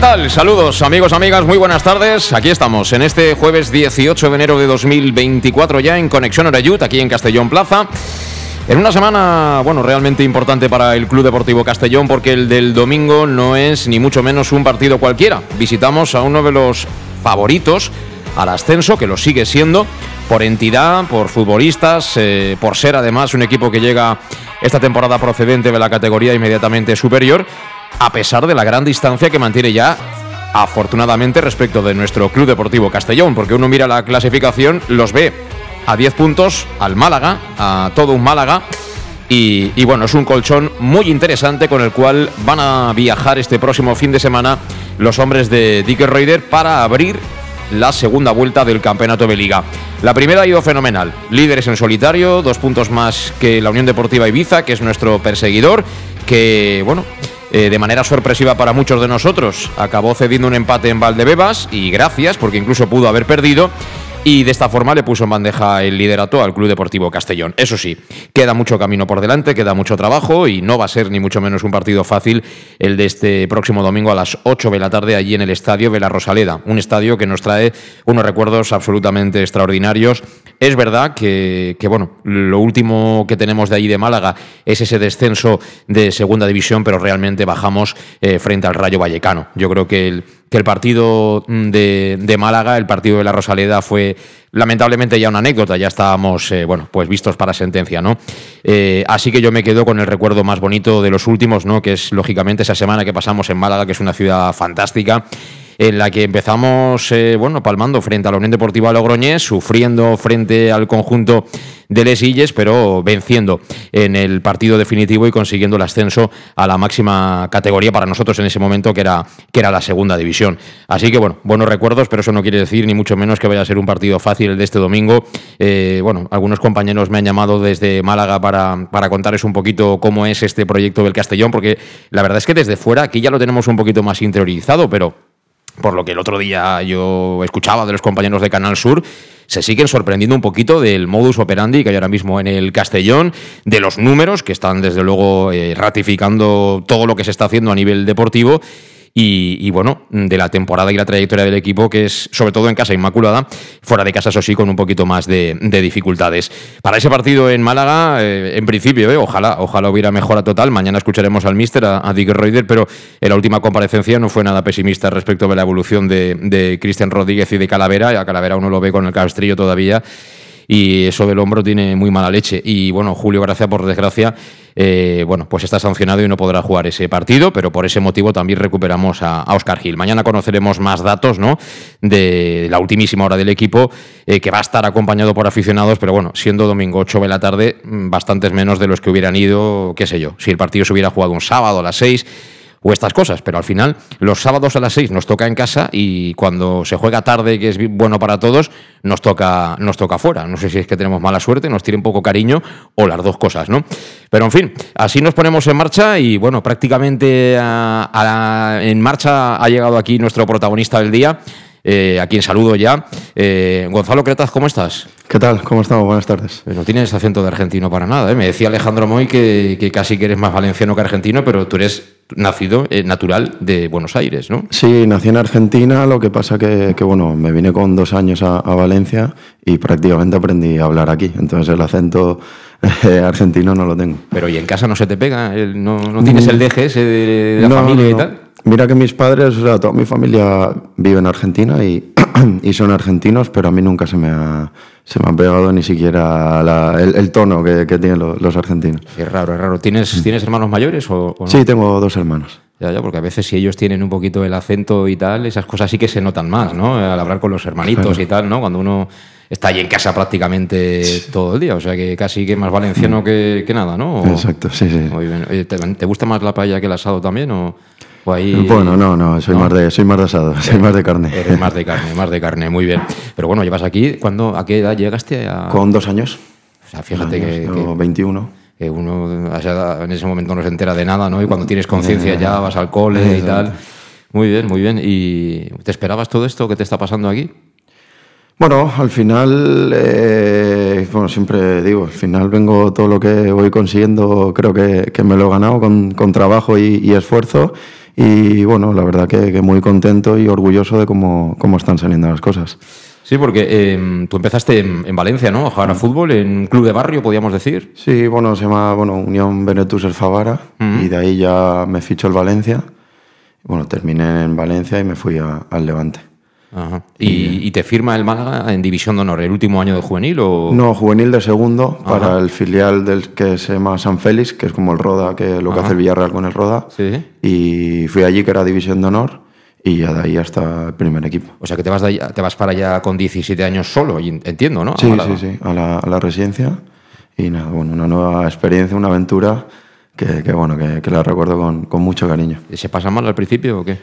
¿Qué tal? Saludos amigos, amigas, muy buenas tardes. Aquí estamos en este jueves 18 de enero de 2024 ya en Conexión Orayut, aquí en Castellón Plaza. En una semana, bueno, realmente importante para el Club Deportivo Castellón porque el del domingo no es ni mucho menos un partido cualquiera. Visitamos a uno de los favoritos al ascenso, que lo sigue siendo, por entidad, por futbolistas, eh, por ser además un equipo que llega esta temporada procedente de la categoría inmediatamente superior a pesar de la gran distancia que mantiene ya afortunadamente respecto de nuestro Club Deportivo Castellón, porque uno mira la clasificación, los ve a 10 puntos al Málaga, a todo un Málaga. Y, bueno, es un colchón muy interesante con el cual van a viajar este próximo fin de semana los hombres de Dick Reuter para abrir la segunda vuelta del campeonato de liga. La primera ha ido fenomenal. Líderes en solitario, dos puntos más que la Unión Deportiva Ibiza, que es nuestro perseguidor, que bueno, eh, de manera sorpresiva para muchos de nosotros. Acabó cediendo un empate en Valdebebas y gracias, porque incluso pudo haber perdido. Y de esta forma le puso en bandeja el liderato al Club Deportivo Castellón. Eso sí, queda mucho camino por delante, queda mucho trabajo y no va a ser ni mucho menos un partido fácil el de este próximo domingo a las 8 de la tarde allí en el estadio de la Rosaleda. Un estadio que nos trae unos recuerdos absolutamente extraordinarios. Es verdad que, que bueno, lo último que tenemos de allí de Málaga es ese descenso de segunda división, pero realmente bajamos eh, frente al Rayo Vallecano. Yo creo que el que el partido de, de, Málaga, el partido de la Rosaleda, fue lamentablemente ya una anécdota, ya estábamos, eh, bueno, pues vistos para sentencia, ¿no? Eh, así que yo me quedo con el recuerdo más bonito de los últimos, ¿no? Que es lógicamente esa semana que pasamos en Málaga, que es una ciudad fantástica en la que empezamos, eh, bueno, palmando frente a la Unión Deportiva Logroñés, sufriendo frente al conjunto de Les Illes, pero venciendo en el partido definitivo y consiguiendo el ascenso a la máxima categoría para nosotros en ese momento, que era, que era la segunda división. Así que, bueno, buenos recuerdos, pero eso no quiere decir ni mucho menos que vaya a ser un partido fácil el de este domingo. Eh, bueno, algunos compañeros me han llamado desde Málaga para, para contarles un poquito cómo es este proyecto del Castellón, porque la verdad es que desde fuera aquí ya lo tenemos un poquito más interiorizado, pero por lo que el otro día yo escuchaba de los compañeros de Canal Sur, se siguen sorprendiendo un poquito del modus operandi que hay ahora mismo en el Castellón, de los números que están desde luego eh, ratificando todo lo que se está haciendo a nivel deportivo y, bueno, de la temporada y la trayectoria del equipo, que es sobre todo en casa inmaculada, fuera de casa, eso sí, con un poquito más de, dificultades. Para ese partido en Málaga, eh, en principio, eh, ojalá, ojalá hubiera mejora total. Mañana escucharemos al míster, a, Dick Reuter, pero en la última comparecencia no fue nada pesimista respecto de la evolución de, Cristian Rodríguez y de Calavera. A Calavera uno lo ve con el castrillo todavía y eso del hombro tiene muy mala leche. Y bueno, Julio Gracia, por desgracia, eh, bueno, pues está sancionado y no podrá jugar ese partido, pero por ese motivo también recuperamos a, Oscar Gil. Mañana conoceremos más datos ¿no? de la ultimísima hora del equipo, eh, que va a estar acompañado por aficionados, pero bueno, siendo domingo 8 de la tarde, mm, bastantes menos de los que hubieran ido, qué sé yo, si el partido se hubiera jugado un sábado a las 6 o estas cosas, pero al final los sábados a las 6 nos toca en casa y cuando se juega tarde, que es bueno para todos, nos toca, nos toca fuera. No sé si es que tenemos mala suerte, nos tiene un poco cariño o las dos cosas, ¿no? Pero en fin, así nos ponemos en marcha y bueno, prácticamente en marcha ha llegado aquí nuestro protagonista del día. Eh, a quien saludo ya. Eh, Gonzalo Cretas, ¿cómo estás? ¿Qué tal? ¿Cómo estamos? Buenas tardes. Pues no tienes acento de argentino para nada. ¿eh? Me decía Alejandro Moy que, que, casi que eres más valenciano que argentino, pero tú eres nacido eh, natural de Buenos Aires, ¿no? Sí, nací en Argentina, lo que pasa que, que bueno, me vine con dos años a, a, Valencia y prácticamente aprendí a hablar aquí. Entonces el acento argentino no lo tengo. Pero ¿y en casa no se te pega? ¿No, no tienes el deje ese de, la no, familia no, y tal? Mira que mis padres, o sea, toda mi familia vive en Argentina y, y son argentinos, pero a mí nunca se me ha, se me ha pegado ni siquiera la- el, el tono que, que tienen los, los argentinos. Es raro, es raro. ¿Tienes, ¿tienes hermanos mayores o, o no? Sí, tengo dos hermanos. Ya, ya, porque a veces si ellos tienen un poquito el acento y tal, esas cosas sí que se notan más, ¿no? Al hablar con los hermanitos y tal, ¿no? Cuando uno está ahí en casa prácticamente todo el día, o sea que casi que más valenciano que, que nada, ¿no? O- Exacto, sí, sí. Muy bien. Oye, ¿te, te gusta más la paella que el asado también o, o ahí... Bueno, no, no, soy, ¿No? Más, de, soy más de asado, soy más de carne. Eres más de carne, más de carne, muy bien. Pero bueno, llevas aquí, ¿cuándo, ¿a qué edad llegaste a...? Con dos años. O sea, fíjate que, años, que- o 21. que uno en ese momento no se entera de nada, ¿no? Y cuando tienes conciencia ya vas al cole y tal. Muy bien, muy bien. ¿Y te esperabas todo esto que te está pasando aquí? Bueno, al final, eh, bueno, siempre digo, al final vengo todo lo que voy consiguiendo, creo que, que me lo he ganado con, con trabajo y, y esfuerzo. Y bueno, la verdad que, que muy contento y orgulloso de cómo, cómo están saliendo las cosas. Sí, porque eh, tú empezaste en, en Valencia, ¿no? A jugar a fútbol en un club de barrio, podríamos decir. Sí, bueno, se llama bueno, Unión Benetus El Favara y de ahí ya me fichó el Valencia. Bueno, terminé en Valencia y me fui a- al Levante. Ajá. ¿Y, y te firma el Málaga en División de Honor el último año de juvenil o...? No, juvenil de segundo para el filial del que se llama San Félix, que es como el Roda, que lo que hace el Villarreal con el Roda. Sí. Y fui allí, que era División de Honor, y ya de ahí hasta el primer equipo. O sea que te vas, de ahí- te vas para allá con 17 años solo, entiendo, ¿no? A Sí, sí, sí, a la, a la residencia. Y nada, bueno, una nueva experiencia, una aventura que, que, bueno, que, que la recuerdo con, con mucho cariño. ¿Se pasa mal al principio o qué?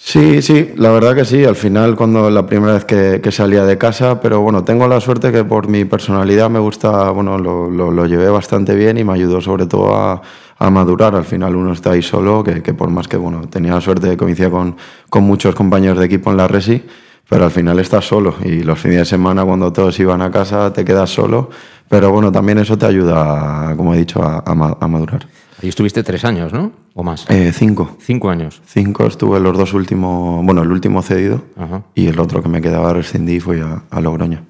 Sí, sí, la verdad que sí. Al final, cuando la primera vez que, salía de casa, pero bueno, tengo la suerte que por mi personalidad me gusta, bueno, lo, lo, lo llevé bastante bien y me ayudó sobre todo a, a madurar. Al final uno está ahí solo, que, que por más que, bueno, tenía la suerte de coincidir con, con muchos compañeros de equipo en la Resi, pero al final estás solo y los fines de semana cuando todos iban a casa te quedas solo, pero bueno, también eso te ayuda, como he dicho, a, a madurar. Ahí estuviste tres años, ¿no? ¿O más? Eh, cinco. Cinco años. Cinco estuve los dos últimos, bueno, el último cedido Ajá. y el otro que me quedaba rescindí fue a, a Logroño.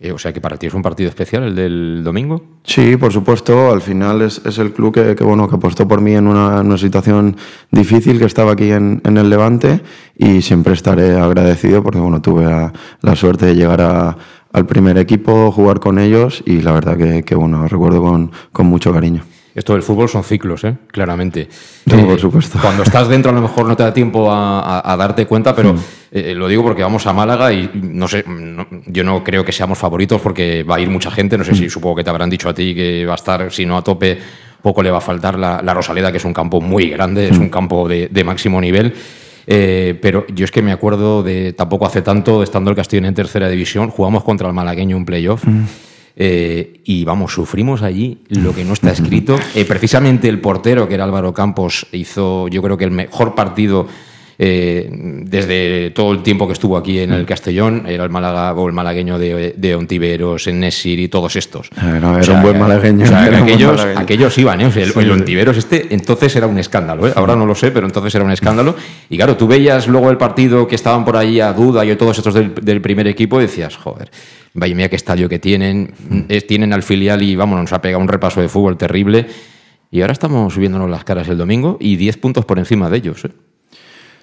Eh, o sea que para ti es un partido especial el del domingo. Sí, por supuesto, al final es, es el club que, que, bueno, que apostó por mí en una, en una situación difícil que estaba aquí en, en el Levante y siempre estaré agradecido porque bueno, tuve la, la suerte de llegar a- al primer equipo, jugar con ellos y la verdad que, que, bueno, recuerdo con, con mucho cariño. Esto del fútbol son ciclos, ¿eh? claramente. No, Eh, por supuesto. Cuando estás dentro a lo mejor no te da tiempo a, a- a darte cuenta, pero eh, lo digo porque vamos a Málaga y no sé, no- yo no creo que seamos favoritos porque va a ir mucha gente, no sé si supongo que te habrán dicho a ti que va a estar, si no a tope, poco le va a faltar la, la Rosaleda, que es un campo muy grande, es un campo de, de máximo nivel. Eh, pero yo es que me acuerdo de tampoco hace tanto, estando el Castellón en tercera división, jugamos contra el malagueño un playoff. Eh, y vamos, sufrimos allí lo que no está escrito. Eh, precisamente el portero, que era Álvaro Campos, hizo yo creo que el mejor partido eh, desde todo el tiempo que estuvo aquí en el Castellón. Era el, Málaga, o el malagueño de, de Ontiveros, en Nesir y todos estos. Era- era un buen malagueño, o sea, era aquellos, malagueño. aquellos iban, ¿eh? O sea, el, el Ontiveros este entonces era un escándalo, ¿eh? Ahora no lo sé, pero entonces era un escándalo. Y claro, tú veías luego el partido que estaban por ahí a duda y todos estos del, del primer equipo y decías, joder, vaya mía qué estadio que tienen, es- tienen al filial y vamos, nos ha pegado un repaso de fútbol terrible. Y ahora estamos subiéndonos las caras el domingo y 10 puntos por encima de ellos. ¿eh?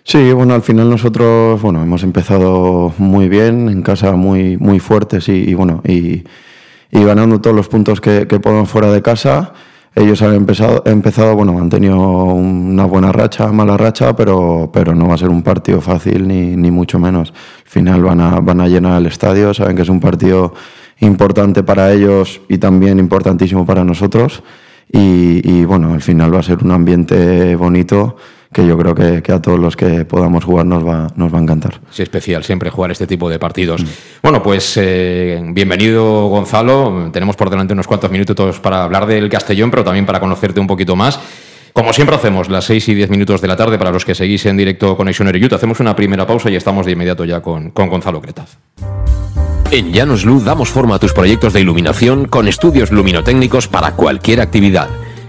Sí, bueno, al final nosotros, bueno, hemos empezado muy bien, en casa muy, muy fuertes y, bueno, y, ganando todos los puntos que, que podemos fuera de casa. Ellos han empezado, empezado, bueno, han tenido una buena racha, mala racha, pero, pero no va a ser un partido fácil ni, ni mucho menos. Al final van a, van a llenar el estadio, saben que es un partido importante para ellos y también importantísimo para nosotros. Y, bueno, al final va a ser un ambiente bonito que yo creo que, que a todos los que podamos jugar nos va, nos va a encantar. Es especial siempre jugar este tipo de partidos. Bueno, pues eh, bienvenido Gonzalo. Tenemos por delante unos cuantos minutos para hablar del Castellón, pero también para conocerte un poquito más. Como siempre hacemos, las 6 y 10 minutos de la tarde, para los que seguís en directo Conexión Ereyut, hacemos una primera pausa y estamos de inmediato ya con, con Gonzalo Cretaz. En Llanos Luz damos forma a tus proyectos de iluminación con estudios luminotécnicos para cualquier actividad.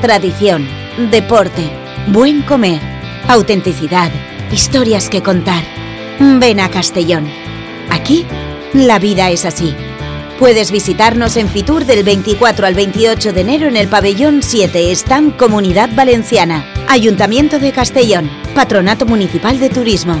tradición, deporte, buen comer, autenticidad, historias que contar, ven a Castellón. Aquí, la vida es así. Puedes visitarnos en Fitur del 24 al 28 de enero en el pabellón 7, Stand Comunidad Valenciana, Ayuntamiento de Castellón, Patronato Municipal de Turismo.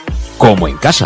como en casa.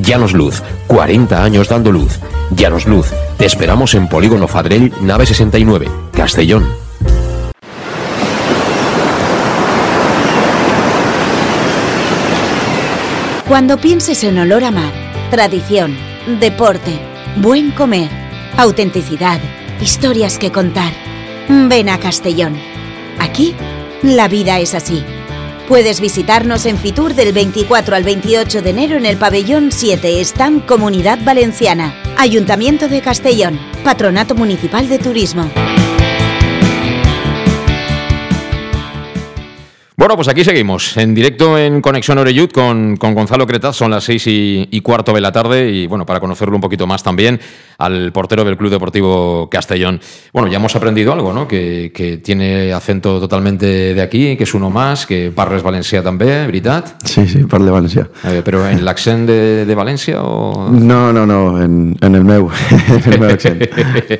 Llanos Luz, 40 años dando luz. Llanos Luz, te esperamos en Polígono Fadrell, nave 69, Castellón. Cuando pienses en olor a mar, tradición, deporte, buen comer, autenticidad, historias que contar, ven a Castellón. Aquí, la vida es así. Puedes visitarnos en Fitur del 24 al 28 de enero en el pabellón 7, Stand Comunidad Valenciana, Ayuntamiento de Castellón, Patronato Municipal de Turismo. Bueno, pues aquí seguimos, en directo en Conexión Oreyud con, con Gonzalo Cretaz, son las seis y, y, cuarto de la tarde y bueno, para conocerlo un poquito más también al portero del Club Deportivo Castellón. Bueno, ya hemos aprendido algo, ¿no? Que, que tiene acento totalmente de aquí, que es uno más, que parles Valencia también, ¿verdad? Sí, sí, parle Valencia. Eh, pero en l'accent de, de Valencia o...? No, no, no, en, en el meu, en el meu accent.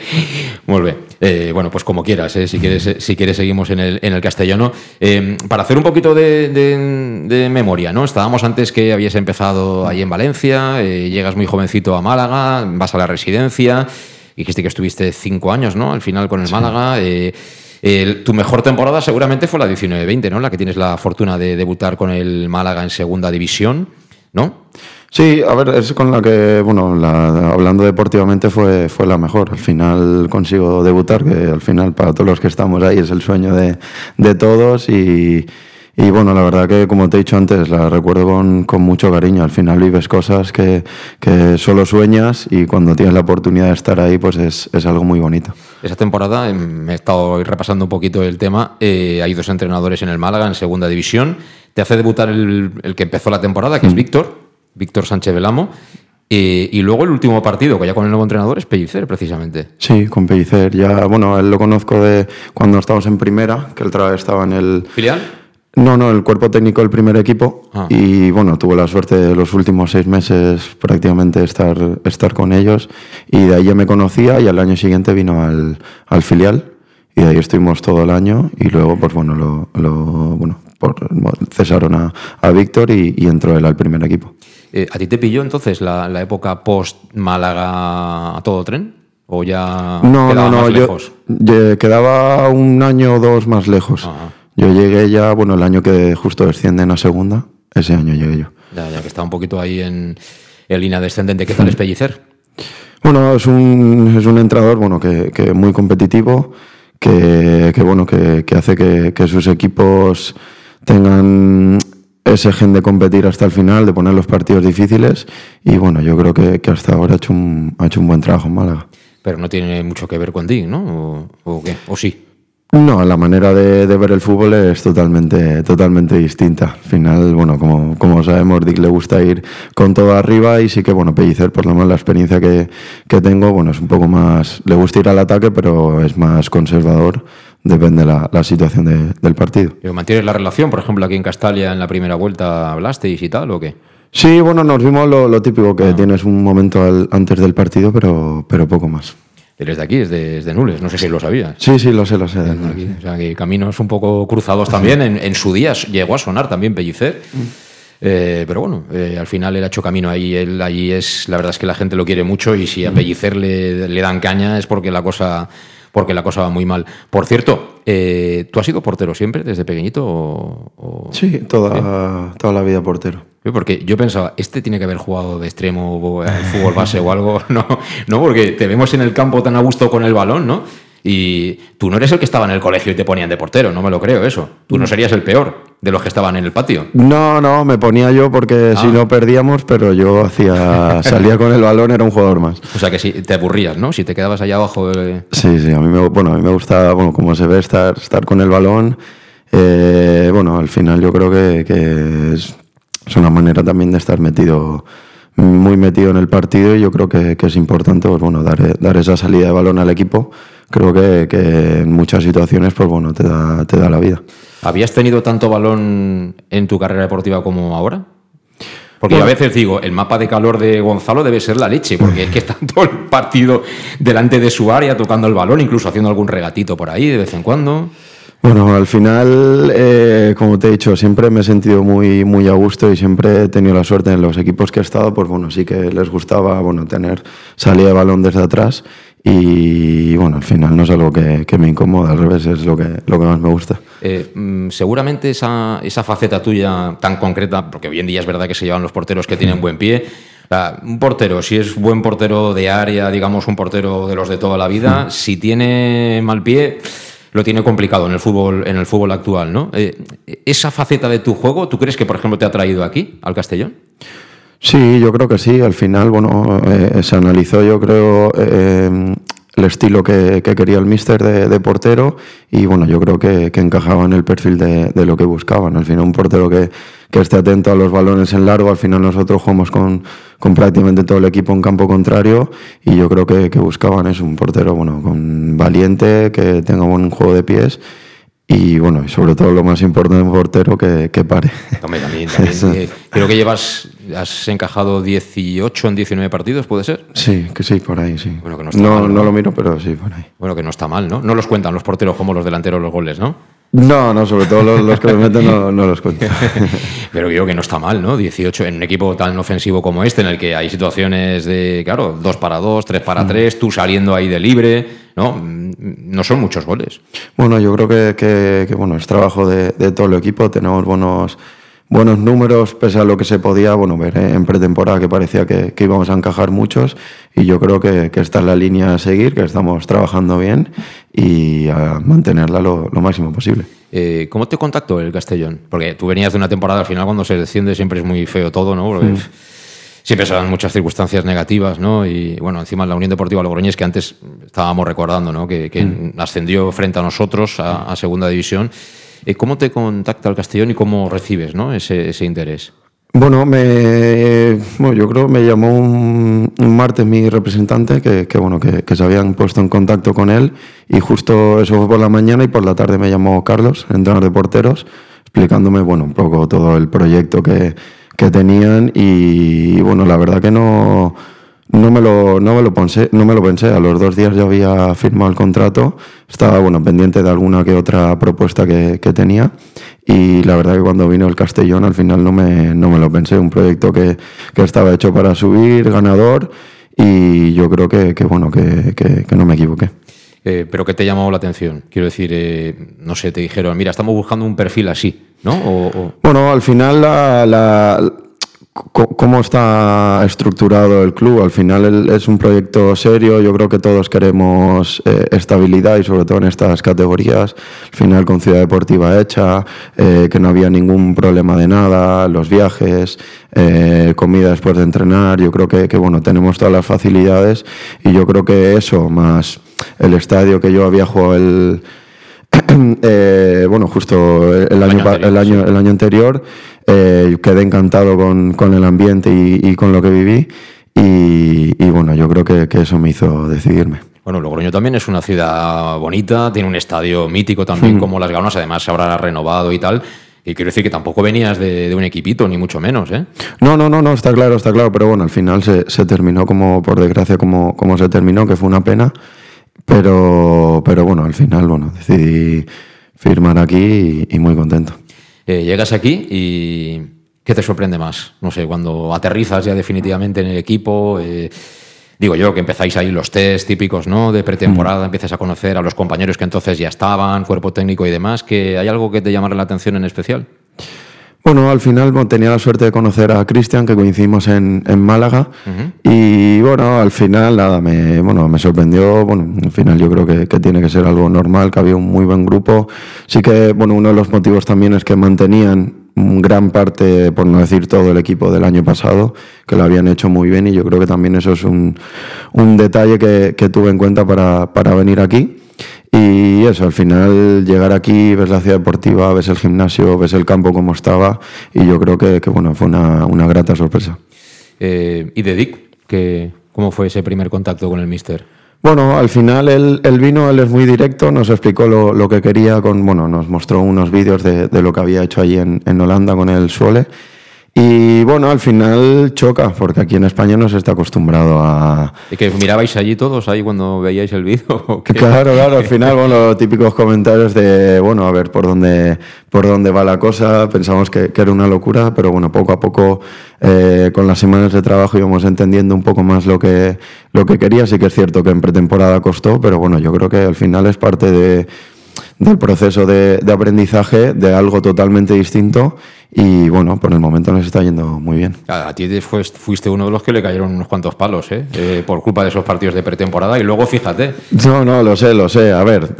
Molt bé. Eh, bueno, pues como quieras, eh, si, quieres, si quieres seguimos en el, en el castellano. Eh, para hacer un poquito de, de, de, memoria, ¿no? Estábamos antes que habías empezado ahí en Valencia, eh, llegas muy jovencito a Málaga, vas a la residencia, dijiste que estuviste cinco años, ¿no? Al final con el sí. Málaga. Eh, el, tu mejor temporada seguramente fue la 19-20, ¿no? La que tienes la fortuna de debutar con el Málaga en segunda división, ¿no? Sí, a ver, es con la que, bueno, la, hablando deportivamente fue, fue la mejor. Al final consigo debutar, que al final para todos los que estamos ahí es el sueño de, de todos y, y, bueno, la verdad que como te he dicho antes, la recuerdo con, con mucho cariño. Al final vives cosas que, que, solo sueñas y cuando tienes la oportunidad de estar ahí, pues es, es algo muy bonito. Esa temporada, me he estado repasando un poquito el tema, eh, hay dos entrenadores en el Málaga, en segunda división. Te hace debutar el, el que empezó la temporada, que mm. es Víctor Víctor Sánchez Velamo. Eh, y luego el último partido, que ya con el nuevo entrenador, es Pellicer, precisamente. Sí, con Pellicer. Ya, bueno, él lo conozco de cuando estábamos en primera, que él estaba en el. ¿Filial? No, no, el cuerpo técnico del primer equipo. Ah. Y bueno, tuve la suerte de los últimos seis meses prácticamente estar, estar con ellos. Y de ahí ya me conocía y al año siguiente vino al, al filial. Y de ahí estuvimos todo el año. Y luego, pues bueno, lo, lo bueno, por, cesaron a, a Víctor y, y entró él al primer equipo. Eh, ¿A ti te pilló entonces la, la época post-Málaga a todo tren? ¿O ya no, quedaba no, no, más yo, lejos? yo quedaba un año o dos más lejos. Ajá. Yo llegué ya, bueno, el año que justo descienden a segunda, ese año llegué yo. Ya, ya que está un poquito ahí en, en línea descendente. ¿Qué tal es Pellicer? Bueno, es un, es un entrenador bueno, que, que muy competitivo, que, que bueno, que, que hace que, que sus equipos tengan ese gen de competir hasta el final, de poner los partidos difíciles y bueno, yo creo que, que hasta ahora ha hecho, un, ha hecho un buen trabajo en Málaga. Pero no tiene mucho que ver con Dick, ¿no? ¿O, o qué? ¿O sí? No, la manera de, de, ver el fútbol es totalmente, totalmente distinta. Al final, bueno, como, como sabemos, Dick le gusta ir con todo arriba y sí que, bueno, Pellicer, por lo menos la experiencia que, que tengo, bueno, es un poco más, le gusta ir al ataque, pero es más conservador depende la, la situación de, del partido. ¿Mantienes la relación? Por ejemplo, aquí en Castalia en la primera vuelta hablasteis y tal, ¿o qué? Sí, bueno, nos vimos lo, lo típico, que ah. tienes un momento al, antes del partido, pero, pero poco más. Eres de aquí, es de, es de Nules, no sé si lo sabías. Sí, sí, lo sé, lo sé. De o sea, que caminos un poco cruzados también. En, en su día llegó a sonar también Pellicer. Eh, pero bueno, eh, al final él ha hecho camino ahí. Él allí es, la verdad es que la gente lo quiere mucho y si a Pellicer le, le dan caña es porque la cosa porque la cosa va muy mal. Por cierto, eh, ¿tú has sido portero siempre, desde pequeñito? O, o... Sí, toda, toda la vida portero. Porque yo pensaba, este tiene que haber jugado de extremo al fútbol base o algo. No, no, porque te vemos en el campo tan a gusto con el balón, ¿no? Y tú no eres el que estaba en el colegio y te ponían de portero, no me lo creo eso. Tú no serías el peor de los que estaban en el patio. No, no, me ponía yo porque ah. si no perdíamos, pero yo hacía salía con el balón, era un jugador más. O sea que si te aburrías, ¿no? Si te quedabas allá abajo. De... Sí, sí, a mí me, bueno, a mí me gusta, bueno, como se ve, estar, estar con el balón. Eh, bueno, al final yo creo que, que es, es, una manera también de estar metido muy metido en el partido y yo creo que, que es importante pues, bueno, dar, dar esa salida de balón al equipo creo que, que, en muchas situaciones pues bueno, te da, te da la vida. ¿Habías tenido tanto balón en tu carrera deportiva como ahora? Porque bueno, a veces digo, el mapa de calor de Gonzalo debe ser la leche, porque es que está todo el partido delante de su área tocando el balón, incluso haciendo algún regatito por ahí de vez en cuando. Bueno, al final, eh, como te he dicho, siempre me he sentido muy, muy a gusto y siempre he tenido la suerte en los equipos que he estado, pues bueno, sí que les gustaba bueno, tener salida de balón desde atrás y bueno, al final no es algo que, que, me incomoda, al revés, es lo que, lo que más me gusta. Eh, mm, seguramente esa, esa faceta tuya tan concreta, porque hoy en día es verdad que se llevan los porteros que tienen buen pie, un portero, si es buen portero de área, digamos un portero de los de toda la vida, si tiene mal pie lo tiene complicado en el fútbol, en el fútbol actual, ¿no? Eh, esa faceta de tu juego, ¿tú crees que, por ejemplo, te ha traído aquí, al Castellón? Sí, yo creo que sí. Al final, bueno, eh, se analizó, yo creo, eh, el estilo que, quería el míster de, portero y, bueno, yo creo que, encajaba en el perfil de, lo que buscaban. Al final, un portero que, esté atento a los balones en largo. Al final, nosotros jugamos con, con prácticamente todo el equipo en campo contrario y yo creo que, buscaban es un portero, bueno, con valiente, que tenga buen juego de pies y bueno, y sobre todo lo más importante un portero que, que pare. También, también, eh, Creo que llevas, has encajado 18 en 19 partidos, ¿puede ser? Sí, que sí, por ahí, sí. Bueno, que no, está no, mal, ¿no? lo miro, pero sí, por ahí. Bueno, que no está mal, ¿no? No los cuentan los porteros como los delanteros los goles, ¿no? No, no, sobre todo los, que me meten no, los cuento. Pero digo que no está mal, ¿no? 18 en un equipo tan ofensivo como este, en el que hay situaciones de, claro, 2 para 2, 3 para 3, mm. tú saliendo ahí de libre, ¿no? Mm, no son muchos goles. Bueno, yo creo que, que, bueno, es trabajo de, de todo el equipo, tenemos buenos buenos números, pese a lo que se podía bueno, ver ¿eh? en pretemporada, que parecía que, íbamos a encajar muchos. Y yo creo que, que, esta es la línea a seguir, que estamos trabajando bien y a mantenerla lo, máximo posible. Eh, ¿Cómo te contactó el Castellón? Porque tú venías de una temporada, al final cuando se desciende siempre es muy feo todo, ¿no? Mm. Siempre se dan muchas circunstancias negativas, ¿no? Y bueno, encima la Unión Deportiva Logroñés, que antes estábamos recordando, ¿no? Que, mm. ascendió frente a nosotros a, a Segunda División. Eh, ¿Cómo te contacta el Castellón y cómo recibes ¿no? ese, interés? Bueno, me, yo creo que me llamó un, martes mi representante que, bueno, que, se habían puesto en contacto con él y justo eso fue por la mañana y por la tarde me llamó Carlos, entrenador de porteros, explicándome bueno, un poco todo el proyecto que, tenían y, bueno, la verdad que no, no me, lo, no, me lo pensé, no me lo pensé. A los dos días ya había firmado el contrato. Estaba bueno, pendiente de alguna que otra propuesta que, que, tenía. Y la verdad que cuando vino el Castellón al final no me, no me lo pensé. Un proyecto que, que estaba hecho para subir, ganador. Y yo creo que, que bueno, que, que, no me equivoqué. Eh, pero ¿qué te llamó la atención? Quiero decir, eh, no sé, te dijeron, mira, estamos buscando un perfil así, ¿no? Bueno, al final cómo está estructurado el club. Al final es un proyecto serio, yo creo que todos queremos eh, estabilidad y sobre todo en estas categorías. Al final con Ciudad Deportiva hecha, que no había ningún problema de nada, los viajes, comida después de entrenar, yo creo que, bueno, tenemos todas las facilidades y yo creo que eso, más el estadio que yo había jugado el... bueno, justo el año, el año, el año anterior, eh, quedé encantado con, con el ambiente y, con lo que viví y, bueno, yo creo que, que, eso me hizo decidirme. Bueno, Logroño también es una ciudad bonita, tiene un estadio mítico también mm. como Las Gaunas, además se habrá renovado y tal. Y quiero decir que tampoco venías de, de, un equipito, ni mucho menos, ¿eh? No, no, no, no, está claro, está claro, pero bueno, al final se, se terminó como, por desgracia, como, como se terminó, que fue una pena. Pero, pero bueno, al final, bueno, decidí firmar aquí y muy contento. Eh, llegas aquí y ¿qué te sorprende más? No sé, cuando aterrizas ya definitivamente en el equipo. Eh, digo yo que empezáis ahí los test típicos ¿no? de pretemporada, mm. empiezas a conocer a los compañeros que entonces ya estaban, cuerpo técnico y demás, que ¿hay algo que te llama la atención en especial? Bueno, al final tenía la suerte de conocer a Cristian, que coincidimos en, Málaga. Y bueno, al final nada, me, bueno, me sorprendió. Bueno, al final yo creo que, tiene que ser algo normal, que había un muy buen grupo. Sí que, bueno, uno de los motivos también es que mantenían gran parte, por no decir todo el equipo del año pasado, que lo habían hecho muy bien y yo creo que también eso es un, un detalle que, que, tuve en cuenta para, para venir aquí. Y eso, al final llegar aquí, ves la ciudad deportiva, ves el gimnasio, ves el campo como estaba y yo creo que, bueno, fue una, una grata sorpresa. Eh, ¿Y de Dick? Que, ¿Cómo fue ese primer contacto con el mister? Bueno, al final él, vino, él es muy directo, nos explicó lo, lo, que quería, con, bueno, nos mostró unos vídeos de, de, lo que había hecho allí en, en Holanda con el Suele y bueno, al final choca, porque aquí en España no se está acostumbrado a... ¿Y que mirabais allí todos ahí cuando veíais el vídeo? Claro, claro, al final, bueno, típicos comentarios de, bueno, a ver por dónde, por dónde va la cosa, pensamos que, era una locura, pero bueno, poco a poco, eh, con las semanas de trabajo íbamos entendiendo un poco más lo que, lo que quería, sí que es cierto que en pretemporada costó, pero bueno, yo creo que al final es parte de del proceso de, aprendizaje de algo totalmente distinto y bueno, por el momento nos está yendo muy bien. A ti fuiste uno de los que le cayeron unos cuantos palos, ¿eh? ¿eh? por culpa de esos partidos de pretemporada y luego fíjate. No, no, lo sé, lo sé. A ver,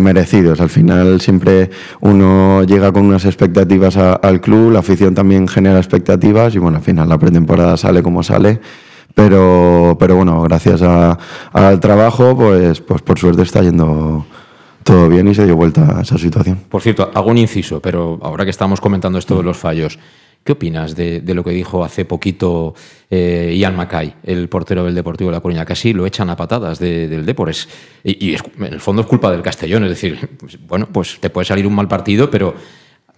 merecidos. Al final siempre uno llega con unas expectativas al club, la afición también genera expectativas y bueno, al final la pretemporada sale como sale. Pero, pero bueno, gracias al trabajo, pues, pues por suerte está yendo todo bien y se dio vuelta a esa situación. Por cierto, hago un inciso, pero ahora que estamos comentando esto de los fallos, ¿qué opinas de, lo que dijo hace poquito eh, Ian Mackay, el portero del Deportivo de La Coruña? Casi lo echan a patadas del Depor. y, y en el fondo es culpa del Castellón, es decir, pues, bueno, pues te puede salir un mal partido, pero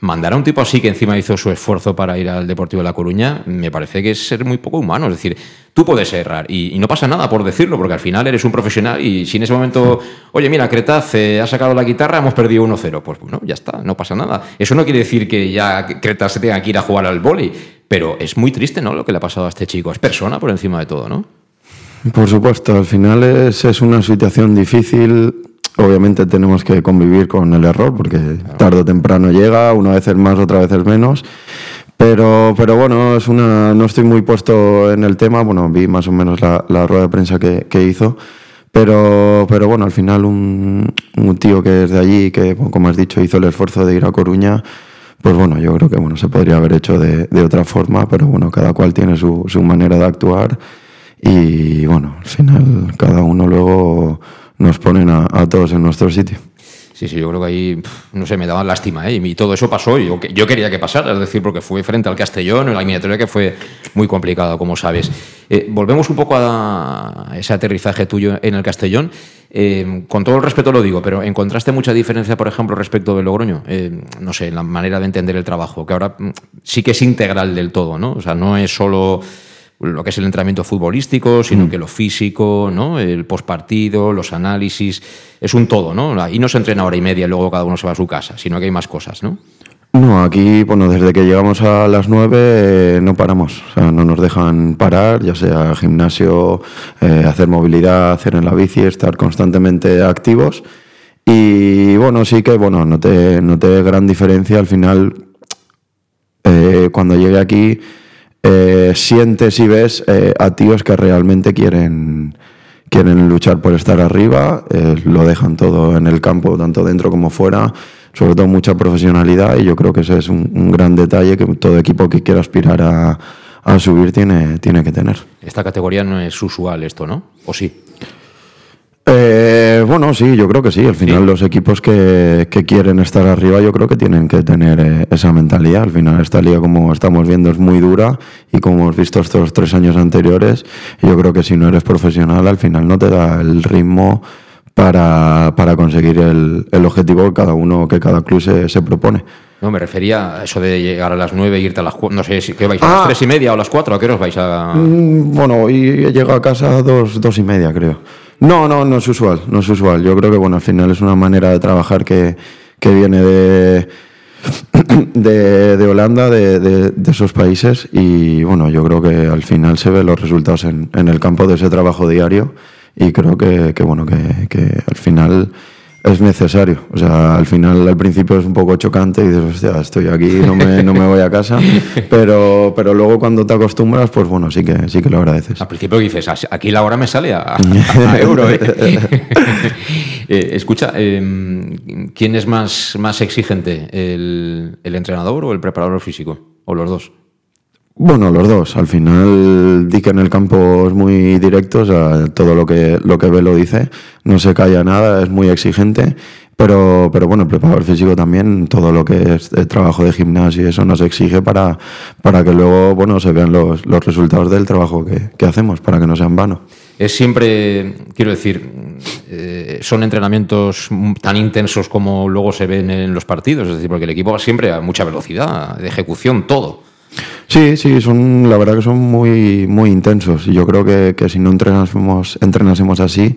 mandar a un tipo así que encima hizo su esfuerzo para ir al Deportivo de La Coruña, me parece que es ser muy poco humano. Es decir, tú puedes errar y, no pasa nada por decirlo, porque al final eres un profesional y si en ese momento, oye, mira, Cretaz eh, ha sacado la guitarra, hemos perdido 1-0, pues bueno, ya está, no pasa nada. Eso no quiere decir que ya Cretaz se tenga que ir a jugar al boli, pero es muy triste, ¿no? Lo que le ha pasado a este chico. Es persona por encima de todo, ¿no? Por supuesto, al final es, es una situación difícil Obviamente tenemos que convivir con el error porque tarde o temprano llega, una vez es más, otra vez es menos. Pero, pero bueno, es una, no estoy muy puesto en el tema. Bueno, vi más o menos la, la rueda de prensa que, que, hizo. Pero, pero bueno, al final un, un tío que es de allí, que como has dicho, hizo el esfuerzo de ir a Coruña, pues bueno, yo creo que bueno, se podría haber hecho de, de otra forma, pero bueno, cada cual tiene su, su manera de actuar. Y bueno, al final cada uno luego nos ponen a, todos en nuestro sitio. Sí, sí, yo creo que ahí, no sé, me daba lástima, ¿eh? Y todo eso pasó y yo, quería que pasara, es decir, porque fue frente al Castellón, en la eliminatoria que fue muy complicado, como sabes. Eh, volvemos un poco a ese aterrizaje tuyo en el Castellón. Eh, con todo el respeto lo digo, pero ¿encontraste mucha diferencia, por ejemplo, respecto de Logroño? Eh, no sé, en la manera de entender el trabajo, que ahora mm, sí que es integral del todo, ¿no? O sea, no es solo lo que es el entrenamiento futbolístico, sino mm. que lo físico, ¿no? el postpartido, los análisis, es un todo, ¿no? Y no se entrena hora y media y luego cada uno se va a su casa, sino que hay más cosas, ¿no? No, aquí, bueno, desde que llegamos a las nueve eh, no paramos, o sea, no nos dejan parar, ya sea gimnasio, eh, hacer movilidad, hacer en la bici, estar constantemente activos. Y bueno, sí que, bueno, noté, noté gran diferencia al final, eh, cuando llegué aquí, eh, sientes y ves eh, a tíos que realmente quieren, quieren luchar por estar arriba, eh, lo dejan todo en el campo, tanto dentro como fuera, sobre todo mucha profesionalidad y yo creo que ese es un, gran detalle que todo equipo que quiera aspirar a, a subir tiene, tiene que tener. Esta categoría no es usual esto, ¿no? ¿O sí? Eh, bueno, sí, yo creo que sí. Al final los equipos que, quieren estar arriba yo creo que tienen que tener eh, esa mentalidad. Al final esta liga, como estamos viendo, es muy dura y como hemos visto estos tres años anteriores, yo creo que si no eres profesional al final no te da el ritmo para, conseguir el, objetivo que cada uno, que cada club se, propone. No, me refería a eso de llegar a las nueve e irte a las cuatro. No sé si ¿qué vais a las ah. tres y media o a las cuatro. ¿A qué os vais a.? Mm, bueno, y llego a casa a dos, dos y media, creo. No, no, no es usual, no es usual. Yo creo que bueno, al final es una manera de trabajar que, viene de, de, Holanda, de, esos países, y bueno, yo creo que al final se ven los resultados en, en el campo de ese trabajo diario, y creo que, bueno, que, que al final es necesario. O sea, al final, al principio es un poco chocante y dices, hostia, estoy aquí, no me, no me voy a casa. Pero, pero luego cuando te acostumbras, pues bueno, sí que, sí que lo agradeces. Al principio dices, aquí la hora me sale a, euro. ¿eh? eh escucha, em, ¿quién es más, más exigente, el, el entrenador o el preparador físico? ¿O los dos? Bueno, los dos. Al final, Dick en el campo es muy directo, o sea, todo lo que, lo que ve lo dice, no se calla nada, es muy exigente. Pero, pero bueno, el preparador físico también, todo lo que es el trabajo de gimnasio y eso nos exige para, para que luego bueno, se vean los, los resultados del trabajo que, que, hacemos, para que no sean vano. Es siempre, quiero decir, eh, son entrenamientos tan intensos como luego se ven en los partidos, es decir, porque el equipo va siempre a mucha velocidad de ejecución, todo. Sí, sí, son, la verdad que son muy, muy intensos. Y yo creo que, que si no entrenásemos, entrenásemos así,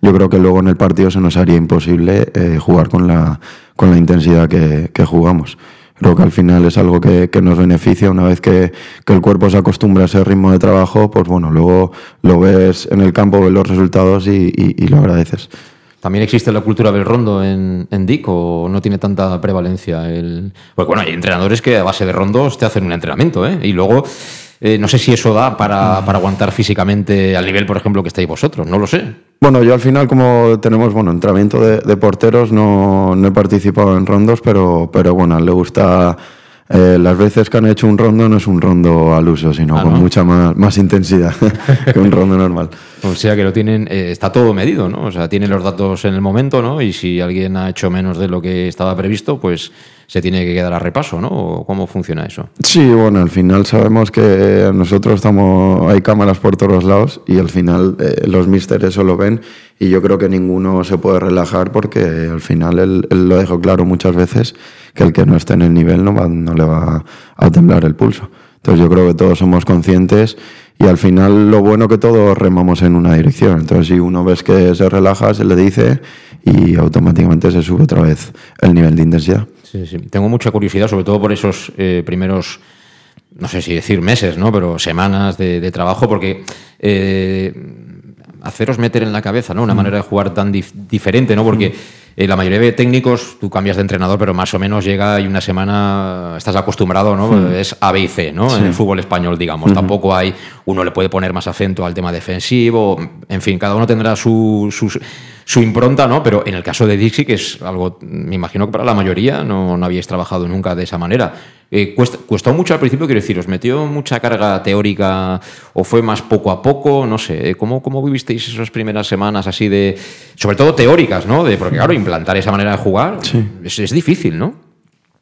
yo creo que luego en el partido se nos haría imposible eh, jugar con la, con la intensidad que, jugamos. Creo que al final es algo que, que nos beneficia una vez que, el cuerpo se acostumbra a ese ritmo de trabajo, pues bueno, luego lo ves en el campo, ves los resultados y, y lo agradeces. ¿También existe la cultura del rondo en, en DIC o no tiene tanta prevalencia? El... Pues bueno, hay entrenadores que a base de rondos te hacen un entrenamiento, ¿eh? Y luego, eh, no sé si eso da para, para, aguantar físicamente al nivel, por ejemplo, que estáis vosotros, no lo sé. Bueno, yo al final, como tenemos bueno entrenamiento de, de porteros, no, no, he participado en rondos, pero, pero bueno, le gusta eh, las veces que han hecho un rondo no es un rondo al uso, sino ah, con mucha más, más intensidad que un rondo normal. O sea que lo tienen, eh, está todo medido, ¿no? O sea, tienen los datos en el momento, ¿no? Y si alguien ha hecho menos de lo que estaba previsto, pues se tiene que quedar a repaso, ¿no? ¿O ¿Cómo funciona eso? Sí, bueno, al final sabemos que nosotros estamos, hay cámaras por todos lados y al final eh, los místeres eso lo ven y yo creo que ninguno se puede relajar porque al final él, él, lo dejó claro muchas veces que el que no esté en el nivel no, va, no le va a temblar el pulso. Entonces yo creo que todos somos conscientes y al final lo bueno que todos remamos en una dirección. Entonces si uno ves que se relaja, se le dice y automáticamente se sube otra vez el nivel de intensidad. Sí, sí. Tengo mucha curiosidad, sobre todo por esos eh, primeros no sé si decir meses, ¿no? Pero semanas de, de trabajo, porque eh, haceros meter en la cabeza, ¿no? Una mm. manera de jugar tan dif diferente, ¿no? Porque eh, la mayoría de técnicos, tú cambias de entrenador, pero más o menos llega y una semana estás acostumbrado, ¿no? Mm. Es A, B y C, ¿no? Sí. En el fútbol español, digamos. Mm -hmm. Tampoco hay, uno le puede poner más acento al tema defensivo, en fin, cada uno tendrá su, su, su impronta, ¿no? Pero en el caso de Dixie, que es algo, me imagino que para la mayoría no, no habíais trabajado nunca de esa manera. Eh, cuesta, ¿Costó mucho al principio, quiero decir, os metió mucha carga teórica o fue más poco a poco? No sé, ¿cómo, cómo vivisteis esas primeras semanas así de, sobre todo teóricas, ¿no? De, porque claro, implantar esa manera de jugar sí. es, es, difícil, ¿no?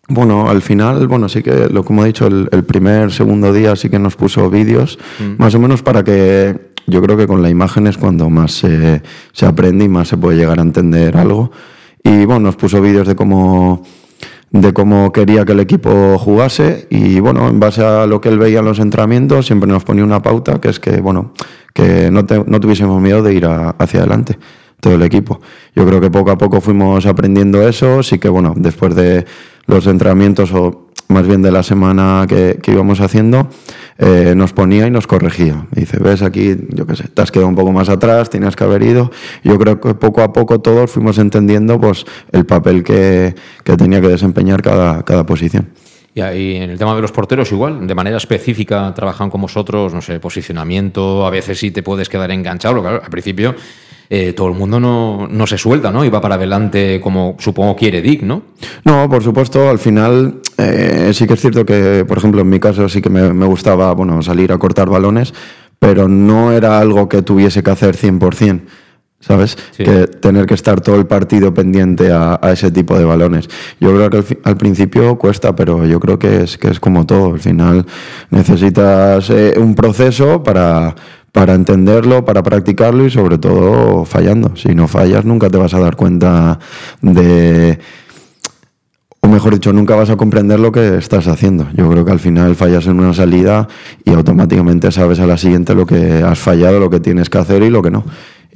Bueno, al final, bueno, sí que, lo como he dicho, el, el primer, segundo día sí que nos puso vídeos, mm. más o menos para que yo creo que con la imagen es cuando más se, se aprende y más se puede llegar a entender algo. Y bueno, nos puso vídeos de cómo de cómo quería que el equipo jugase y bueno, en base a lo que él veía en los entrenamientos siempre nos ponía una pauta que es que bueno, que no, te, no tuviésemos miedo de ir a, hacia adelante todo el equipo. Yo creo que poco a poco fuimos aprendiendo eso, sí que bueno, después de los entrenamientos o más bien de la semana que, que íbamos haciendo, eh, nos ponía y nos corregía. Dice, ves aquí, yo qué sé, te has quedado un poco más atrás, tenías que haber ido. Yo creo que poco a poco todos fuimos entendiendo pues, el papel que, que tenía que desempeñar cada, cada posición. Y en el tema de los porteros igual, de manera específica trabajan con vosotros, no sé, posicionamiento, a veces sí te puedes quedar enganchado, claro, al principio eh, todo el mundo no, no, se suelta, ¿no? Y va para adelante como supongo quiere Dick, ¿no? No, por supuesto, al final eh, sí que es cierto que, por ejemplo, en mi caso sí que me, me, gustaba, bueno, salir a cortar balones, pero no era algo que tuviese que hacer 100%. ¿Sabes? Sí. Que tener que estar todo el partido pendiente a, a ese tipo de balones. Yo creo que al, al, principio cuesta, pero yo creo que es, que es como todo. Al final necesitas eh, un proceso para, para entenderlo, para practicarlo y sobre todo fallando. Si no fallas nunca te vas a dar cuenta de, o mejor dicho, nunca vas a comprender lo que estás haciendo. Yo creo que al final fallas en una salida y automáticamente sabes a la siguiente lo que has fallado, lo que tienes que hacer y lo que no.